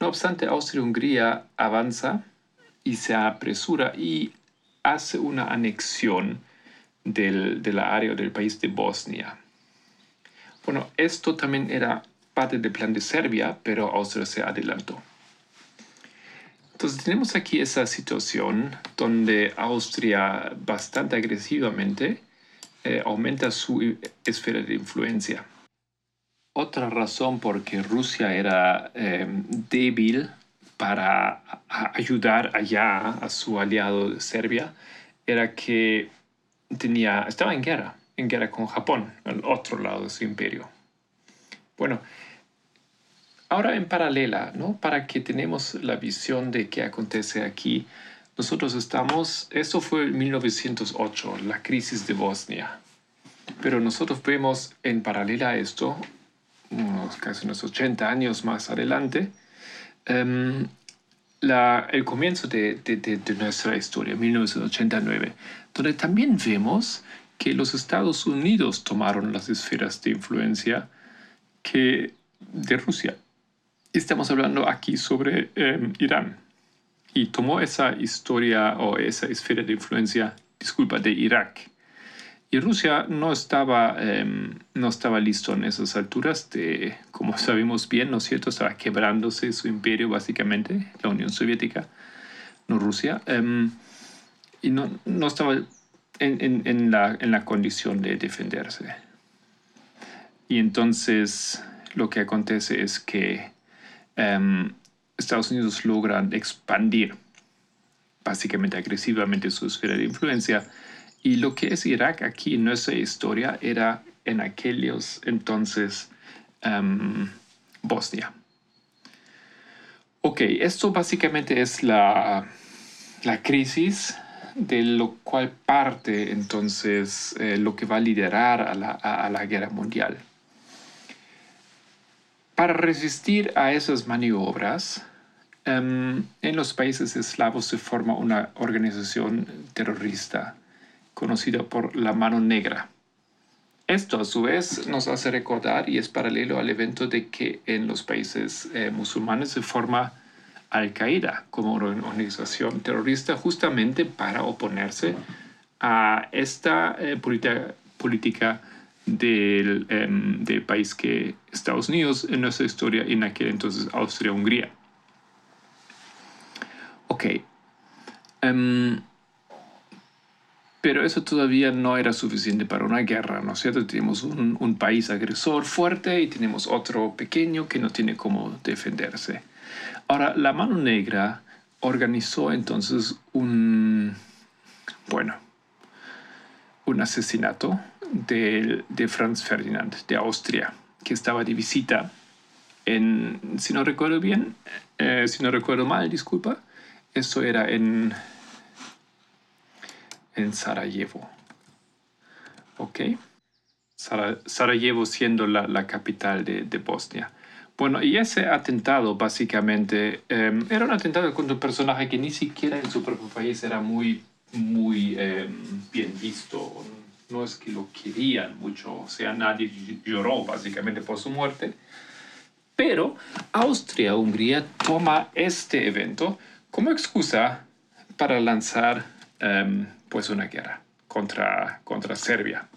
No obstante, Austria-Hungría avanza y se apresura y hace una anexión del, de la área del país de Bosnia. Bueno, esto también era parte del plan de Serbia, pero Austria se adelantó. Entonces tenemos aquí esa situación donde Austria bastante agresivamente eh, aumenta su esfera de influencia. Otra razón por que Rusia era eh, débil para ayudar allá a su aliado Serbia era que tenía, estaba en guerra, en guerra con Japón, al otro lado de su imperio. Bueno, ahora en paralela, ¿no? Para que tenemos la visión de qué acontece aquí, nosotros estamos, esto fue en 1908, la crisis de Bosnia, pero nosotros vemos en paralela a esto, unos, casi unos 80 años más adelante, em, el comienzo de, de, nuestra historia, 1989, donde también vemos que los Estados Unidos tomaron las esferas de influencia que de Rusia. Estamos hablando aquí sobre em, Irán. Y tomó esa historia o esa esfera de influencia, disculpa, de Irak. Y Rusia no estaba, em, no estaba listo en esas alturas de, como [laughs] sabemos bien, ¿no es cierto? Estaba quebrándose su imperio básicamente, la Unión Soviética, no Rusia. Em, y no, no estaba en, en, la, en la condición de defenderse. Y entonces lo que acontece es que em, Estados Unidos logran expandir básicamente agresivamente su esfera de influencia. Y lo que es Irak aquí en nuestra historia era en aquellos entonces em, Bosnia. Ok, esto básicamente es la, la crisis de lo cual parte entonces eh, lo que va a liderar a la, a la guerra mundial. Para resistir a esas maniobras, em, en los países eslavos se forma una organización terrorista conocida por la Mano Negra. Esto a su vez nos hace recordar y es paralelo al evento de que en los países eh, musulmanes se forma Al-Qaeda como una organización terrorista justamente para oponerse a esta eh, política, política del, em, del, país que Estados Unidos en nuestra historia en aquel entonces Austria-Hungría. Ok. Em, pero eso todavía no era suficiente para una guerra, ¿no es cierto? Tenemos un, país agresor fuerte y tenemos otro pequeño que no tiene cómo defenderse. Ahora, la mano negra organizó entonces un, bueno, un asesinato de, de Franz Ferdinand de Austria, que estaba de visita en, si no recuerdo bien, eh, si no recuerdo mal, disculpa, eso era en, en Sarajevo. ¿Ok? Sarajevo siendo la, la capital de, de, Bosnia. Bueno, y ese atentado básicamente eh, era un atentado contra un personaje que ni siquiera en su propio país era muy, muy eh, bien visto, no es que lo querían mucho, o sea, nadie lloró básicamente por su muerte. Pero Austria-Hungría toma este evento como excusa para lanzar em, pues una guerra contra, contra Serbia.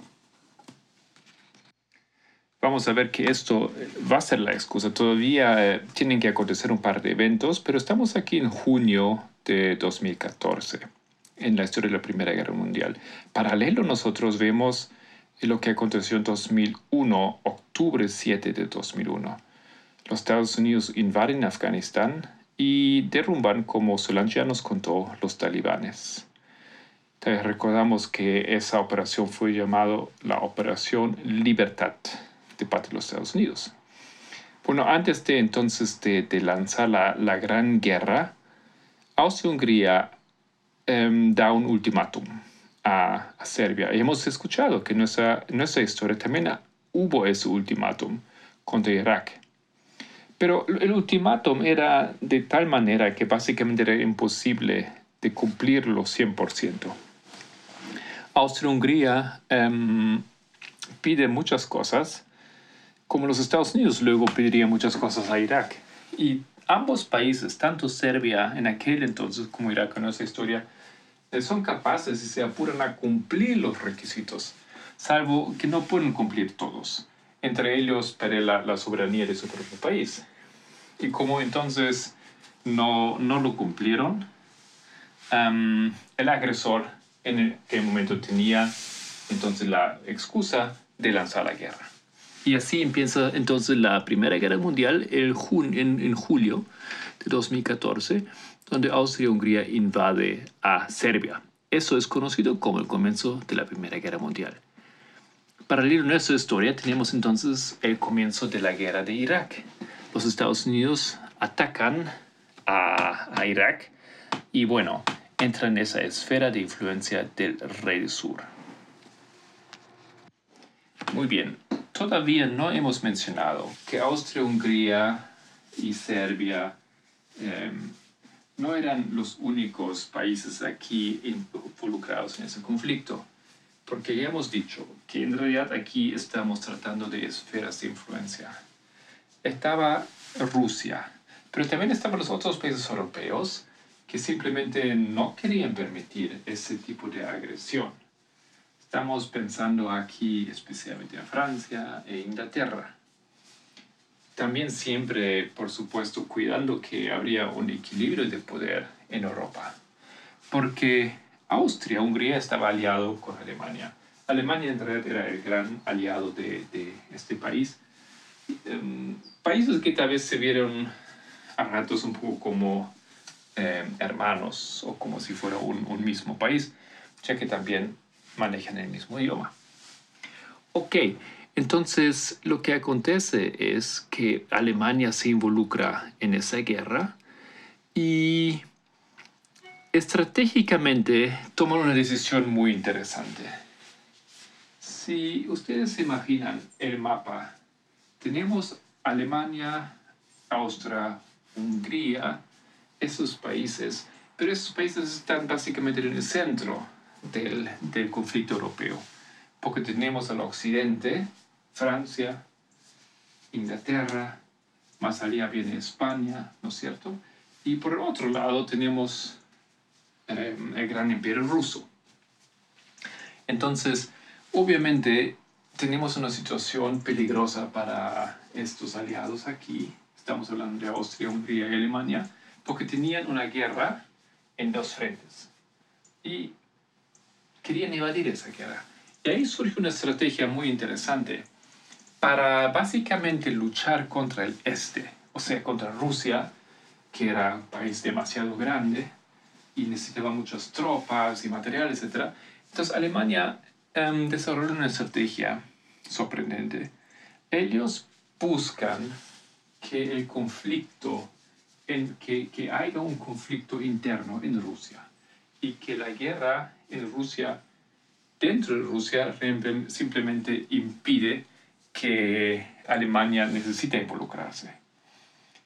Vamos a ver que esto va a ser la excusa. Todavía eh, tienen que acontecer un par de eventos, pero estamos aquí en junio de 2014 en la historia de la Primera Guerra Mundial. Paralelo nosotros vemos lo que aconteció en 2001, octubre 7 de 2001. Los Estados Unidos invaden Afganistán y derrumban, como Solange ya nos contó, los talibanes. Entonces, recordamos que esa operación fue llamada la Operación Libertad de parte de los Estados Unidos. Bueno, antes de entonces de, lanzar la, la Gran Guerra, Austria-Hungría Em, da un ultimátum a, Serbia. Y hemos escuchado que en nuestra, nuestra historia también hubo ese ultimátum contra Irak. Pero el ultimátum era de tal manera que básicamente era imposible de cumplirlo 100%. Austria-Hungría em, pide muchas cosas, como los Estados Unidos luego pediría muchas cosas a Irak. Y ambos países, tanto Serbia en aquel entonces como Irak en nuestra historia, eh, son capaces y se apuran a cumplir los requisitos, salvo que no pueden cumplir todos, entre ellos para la, soberanía de su propio país. Y como entonces no, no lo cumplieron, el agresor en aquel momento tenía entonces la excusa de lanzar la guerra. Y así empieza entonces la Primera Guerra Mundial el en, en julio de 2014, donde Austria-Hungría invade a Serbia. Eso es conocido como el comienzo de la Primera Guerra Mundial. Paralelo a nuestra historia tenemos entonces el comienzo de la guerra de Irak. Los Estados Unidos atacan a Irak y bueno, entra en esa esfera de influencia del rey del sur. Muy bien, todavía no hemos mencionado que Austria, Hungría y Serbia em, no eran los únicos países aquí involucrados en ese conflicto, porque ya hemos dicho que en realidad aquí estamos tratando de esferas de influencia. Estaba Rusia, pero también estaban los otros países europeos que simplemente no querían permitir ese tipo de agresión. Estamos pensando aquí especialmente en Francia e Inglaterra. También siempre, por supuesto, cuidando que habría un equilibrio de poder en Europa. Porque Austria, Hungría estaba aliado con Alemania. Alemania en realidad era el gran aliado de, este país. Um, países que tal vez se vieron a ratos un poco como eh, hermanos o como si fuera un, mismo país, ya que también manejan el mismo idioma. Ok, entonces lo que acontece es que Alemania se involucra en esa guerra y estratégicamente toma una decisión muy interesante. Si ustedes se imaginan el mapa, tenemos Alemania, Austria, Hungría, esos países, pero esos países están básicamente en el centro del, del conflicto europeo, porque tenemos al occidente Francia, Inglaterra, más allá viene España, ¿no es cierto? Y por el otro lado tenemos eh, el gran imperio ruso. Entonces, obviamente tenemos una situación peligrosa para estos aliados aquí. Estamos hablando de Austria, Hungría y Alemania porque tenían una guerra en dos frentes y querían evadir esa guerra. Y ahí surge una estrategia muy interesante para básicamente luchar contra el este, o sea, contra Rusia, que era un país demasiado grande y necesitaba muchas tropas y materiales, etc. Entonces Alemania um, desarrolló una estrategia sorprendente. Ellos buscan que el conflicto en que, que haya un conflicto interno en Rusia y que la guerra en Rusia, dentro de Rusia, simplemente impide que Alemania necesite involucrarse.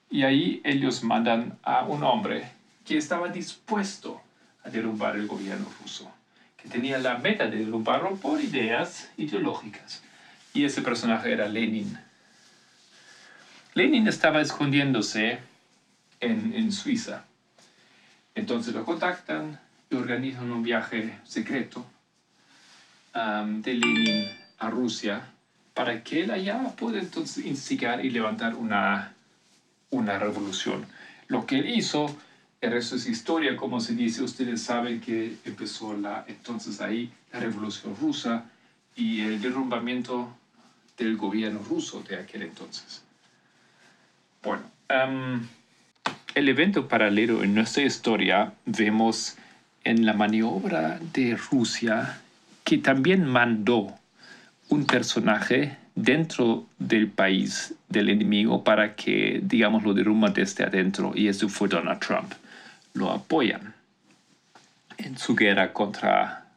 Y ahí ellos mandan a un hombre que estaba dispuesto a derrumbar el gobierno ruso, que tenía la meta de derrumbarlo por ideas ideológicas. Y ese personaje era Lenin. Lenin estaba escondiéndose en, Suiza. Entonces lo contactan y organizan un viaje secreto um, de Lenin a Rusia para que él allá pueda entonces instigar y levantar una, una revolución. Lo que él hizo, el resto es historia, como se dice, ustedes saben que empezó la, entonces ahí la revolución rusa y el derrumbamiento del gobierno ruso de aquel entonces. Bueno, um, el evento paralelo en nuestra historia vemos en la maniobra de Rusia que también mandó un personaje dentro del país del enemigo para que, digamos, lo derrumba desde adentro y eso fue Donald Trump. Lo apoyan en su guerra contra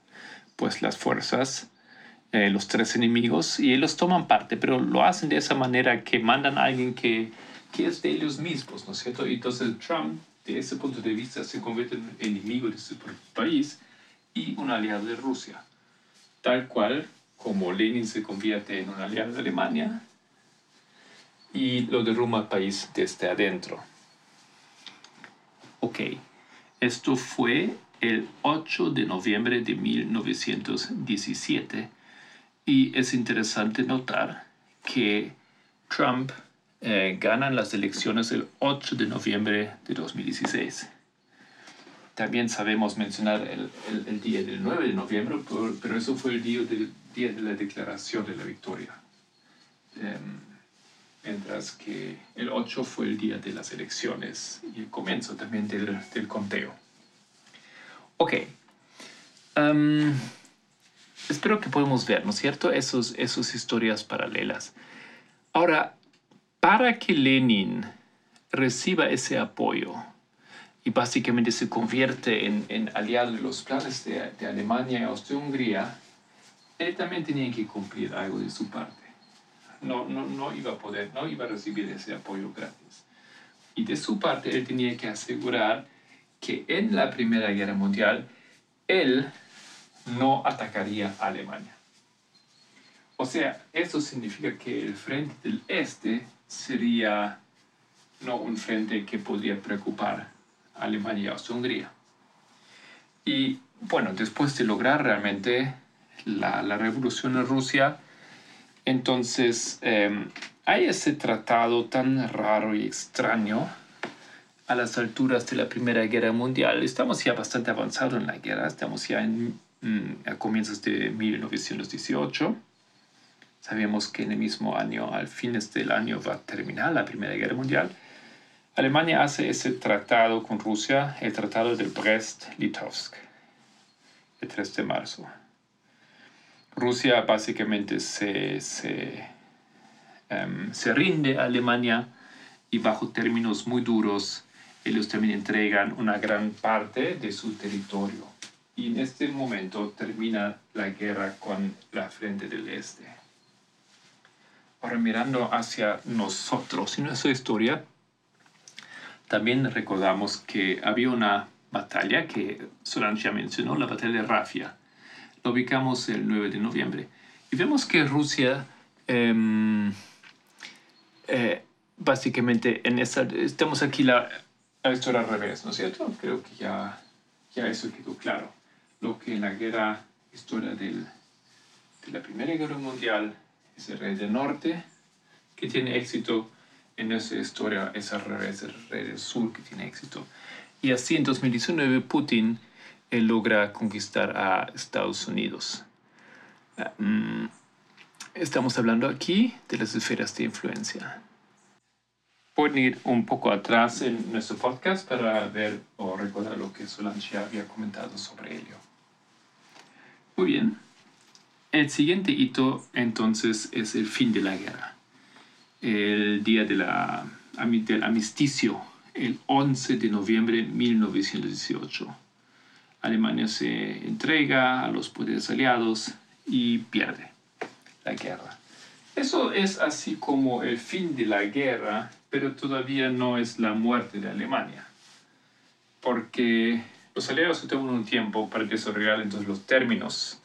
pues, las fuerzas, eh, los tres enemigos, y ellos toman parte, pero lo hacen de esa manera que mandan a alguien que que es de ellos mismos, ¿no es cierto? Entonces Trump, de ese punto de vista, se convierte en enemigo de su propio país y un aliado de Rusia. Tal cual como Lenin se convierte en un aliado de Alemania y lo derrumba al país desde adentro. Ok, esto fue el 8 de noviembre de 1917 y es interesante notar que Trump eh, gana las elecciones el 8 de noviembre de 2016. También sabemos mencionar el, el, día del 9 de noviembre, pero, eso fue el día, del, día de la declaración de la victoria. Em, mientras que el 8 fue el día de las elecciones y el comienzo también del, del conteo. Ok. Em, espero que podamos ver, ¿no es cierto?, esas esos historias paralelas. Ahora, para que Lenin reciba ese apoyo, y básicamente se convierte en, aliado de los planes de, de Alemania y Austria-Hungría, él también tenía que cumplir algo de su parte. No, no, no iba a poder, no iba a recibir ese apoyo gratis. Y de su parte, él tenía que asegurar que en la Primera Guerra Mundial, él no atacaría a Alemania. O sea, eso significa que el frente del este sería no un frente que podría preocupar Alemania y Austria-Hungría. Y bueno, después de lograr realmente la, la revolución en Rusia, entonces em, hay ese tratado tan raro y extraño a las alturas de la Primera Guerra Mundial. Estamos ya bastante avanzados en la guerra, estamos ya en, mm, a comienzos de 1918. Sabemos que en el mismo año, al fines del año, va a terminar la Primera Guerra Mundial. Alemania hace ese tratado con Rusia, el tratado de Brest-Litovsk, el 3 de marzo. Rusia básicamente se, se, em, se rinde a Alemania y bajo términos muy duros ellos también entregan una gran parte de su territorio. Y en este momento termina la guerra con la frente del este. Ahora mirando hacia nosotros y nuestra historia, también recordamos que había una batalla que Solange ya mencionó, la batalla de Rafia. Lo ubicamos el 9 de noviembre. Y vemos que Rusia, em, eh, básicamente, en esa, estamos aquí la, la, historia al revés, ¿no es cierto? Creo que ya, ya eso quedó claro. Lo que en la guerra, historia del, de la Primera Guerra Mundial, es el rey del norte que tiene éxito en esa historia es al revés, el rey del sur que tiene éxito. Y así en 2019 Putin logra conquistar a Estados Unidos. Mm, estamos hablando aquí de las esferas de influencia. Pueden ir un poco atrás en nuestro podcast para ver o recordar lo que Solange había comentado sobre ello. Muy bien. El siguiente hito entonces es el fin de la guerra el día de la, del amisticio, el 11 de noviembre de 1918. Alemania se entrega a los poderes aliados y pierde la guerra. Eso es así como el fin de la guerra, pero todavía no es la muerte de Alemania. Porque los aliados tuvieron un tiempo para desarrollar entonces los términos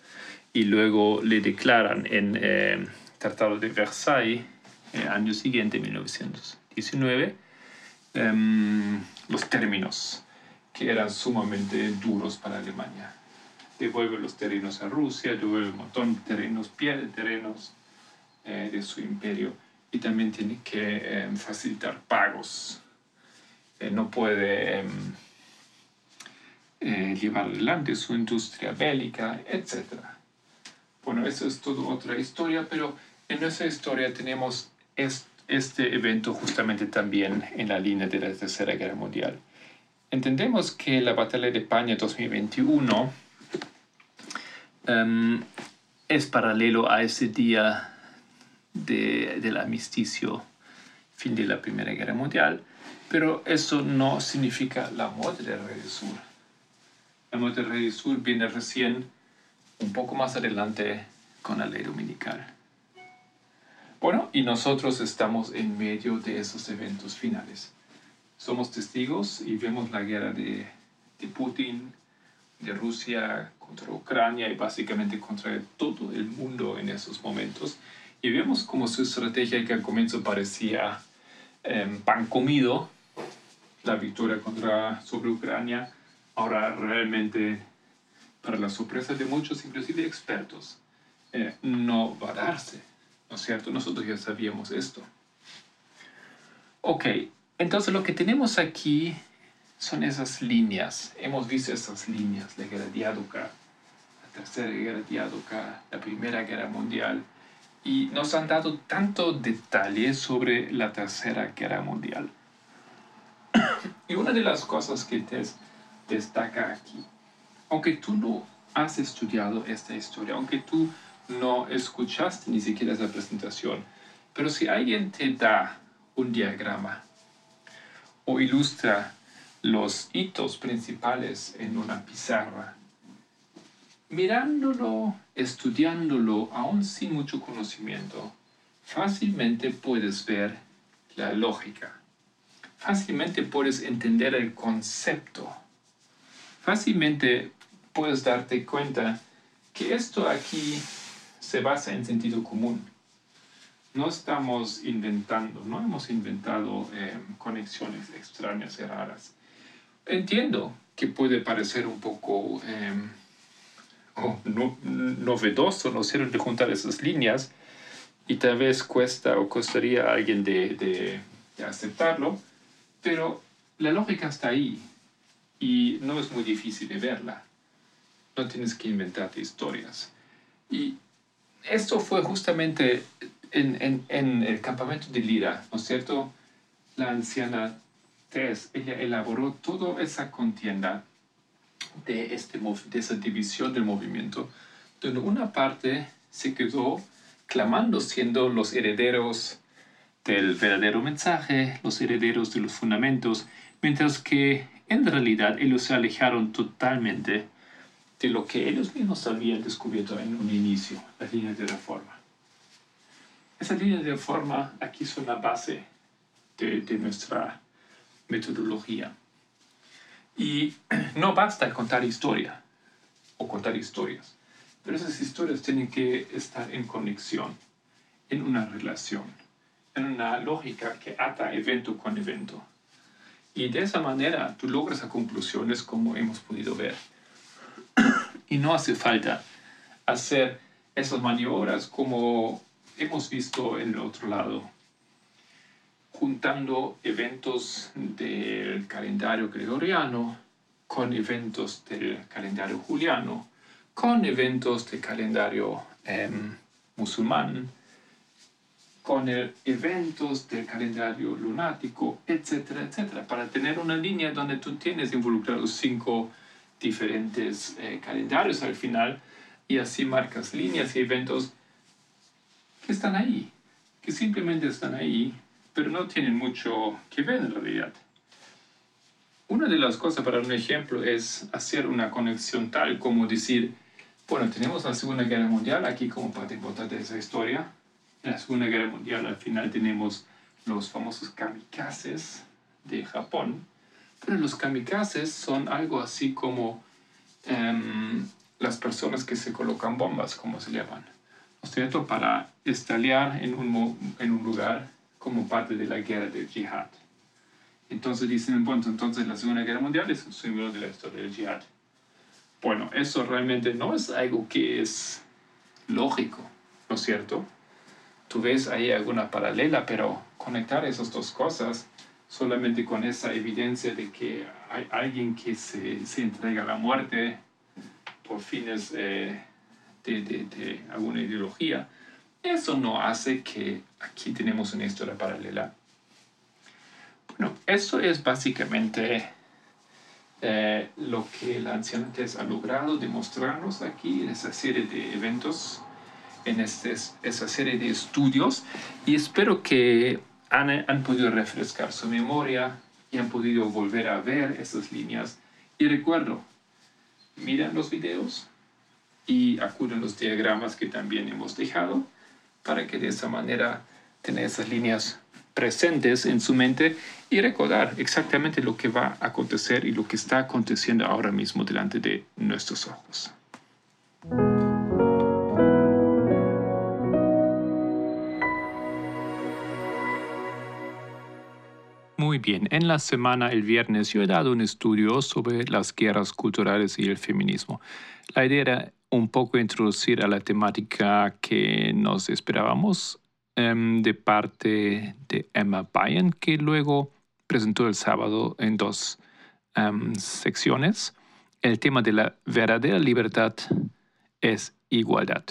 y luego le declaran en eh, Tratado de Versailles el año siguiente, 1919, em, los términos que eran sumamente duros para Alemania. Devuelve los terrenos a Rusia, devuelve un montón de terrenos, pierde terrenos eh, de su imperio y también tiene que em, facilitar pagos. Eh, no puede em, eh, llevar adelante su industria bélica, etc. Bueno, eso es toda otra historia, pero en nuestra historia tenemos es este evento justamente también en la línea de la Tercera Guerra Mundial. Entendemos que la batalla de España 2021 em, es paralelo a ese día de, del amisticio, fin de la Primera Guerra Mundial, pero eso no significa la muerte del Rey del Sur. La muerte del Rey del Sur viene recién un poco más adelante con la ley dominical. Bueno, y nosotros estamos en medio de esos eventos finales. Somos testigos y vemos la guerra de, de Putin, de Rusia contra Ucrania y básicamente contra todo el mundo en esos momentos. Y vemos como su estrategia que al comienzo parecía em, pan comido, la victoria contra, sobre Ucrania, ahora realmente, para la sorpresa de muchos, inclusive expertos, eh, no va a darse. ¿No es cierto? Nosotros ya sabíamos esto. Ok, entonces lo que tenemos aquí son esas líneas. Hemos visto esas líneas, la guerra diádoca, la tercera guerra diádoca, la primera guerra mundial, y nos han dado tanto detalle sobre la tercera guerra mundial. [coughs] y una de las cosas que te destaca aquí, aunque tú no has estudiado esta historia, aunque tú no escuchaste ni siquiera esa presentación, pero si alguien te da un diagrama o ilustra los hitos principales en una pizarra, mirándolo, estudiándolo, aún sin mucho conocimiento, fácilmente puedes ver la lógica. Fácilmente puedes entender el concepto. Fácilmente puedes darte cuenta que esto aquí se basa en sentido común. No estamos inventando, no hemos inventado eh, conexiones extrañas y raras. Entiendo que puede parecer un poco eh, no, novedoso, ¿no es de juntar esas líneas y tal vez cuesta o costaría a alguien de, de aceptarlo, pero la lógica está ahí y no es muy difícil de verla. No tienes que inventarte historias. Y esto fue justamente en, el campamento de Lira, ¿no es cierto? La anciana Tess, ella elaboró toda esa contienda de, este, de esa división del movimiento, donde una parte se quedó clamando siendo los herederos del verdadero mensaje, los herederos de los fundamentos, mientras que en realidad ellos se alejaron totalmente de lo que ellos mismos habían descubierto en un inicio, las líneas de reforma. Esas líneas de reforma aquí son la base de, de nuestra metodología. Y [clears throat] no basta contar historia o contar historias, pero esas historias tienen que estar en conexión, en una relación, en una lógica que ata evento con evento. Y de esa manera tú logras a conclusiones como hemos podido ver. [coughs] Y no hace falta hacer esas maniobras como hemos visto en el otro lado juntando eventos del calendario gregoriano con eventos del calendario juliano, con eventos del calendario em, musulmán, con eventos del calendario lunático, etcétera, etcétera, para tener una línea donde tú tienes involucrados cinco diferentes eh, calendarios al final y así marcas líneas y eventos que están ahí, que simplemente están ahí pero no tienen mucho que ver en realidad. Una de las cosas para un ejemplo es hacer una conexión tal como decir, bueno, tenemos la Segunda Guerra Mundial aquí como parte importante de esa historia. En la Segunda Guerra Mundial al final tenemos los famosos kamikazes de Japón, pero los kamikazes son algo así como em, las personas que se colocan bombas, como se llaman, ¿no es? Para estallar en un, en un lugar como parte de la guerra del jihad. Entonces dicen, bueno, entonces la Segunda Guerra Mundial es un símbolo de la historia del jihad. Bueno, eso realmente no es algo que es lógico, ¿no es cierto? Tú ves ahí alguna paralela, pero conectar esas dos cosas solamente con esa evidencia de que hay alguien que se, se entrega a la muerte por fines eh, de, de, de alguna ideología, eso no hace que aquí tenemos una historia paralela. Bueno, eso es básicamente eh, lo que la anciantes ha logrado demostrarnos aquí en esa serie de eventos, en este, esa serie de estudios, y espero que han, han podido refrescar su memoria y han podido volver a ver esas líneas. Y recuerdo, miren los videos y acuden los diagramas que también hemos dejado para que de esa manera tener esas líneas presentes en su mente y recordar exactamente lo que va a acontecer y lo que está aconteciendo ahora mismo delante de nuestros ojos. Muy bien, en la semana, el viernes, yo he dado un estudio sobre las guerras culturales y el feminismo. La idea era un poco introducir a la temática que nos esperábamos em, de parte de Emma Bryan, que luego presentó el sábado en dos em, secciones. El tema de la verdadera libertad es igualdad.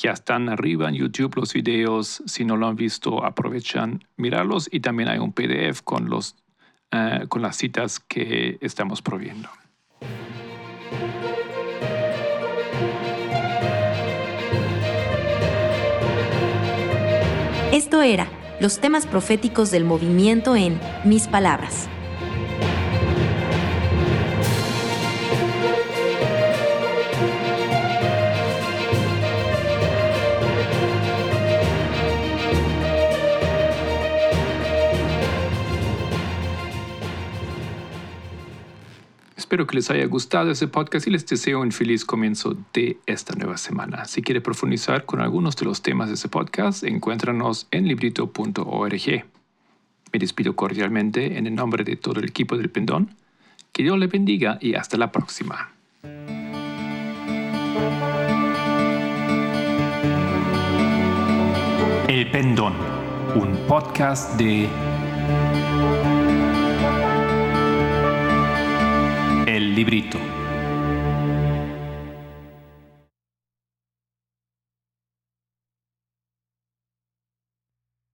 Ya están arriba en YouTube los videos. Si no lo han visto, aprovechan mirarlos. Y también hay un PDF con, los, eh, con las citas que estamos proviendo. Esto era los temas proféticos del movimiento en Mis Palabras. Espero que les haya gustado ese podcast y les deseo un feliz comienzo de esta nueva semana. Si quiere profundizar con algunos de los temas de ese podcast, encuéntranos en librito.org. Me despido cordialmente en el nombre de todo el equipo del Pendón. Que Dios le bendiga y hasta la próxima. El Pendón, un podcast de librito.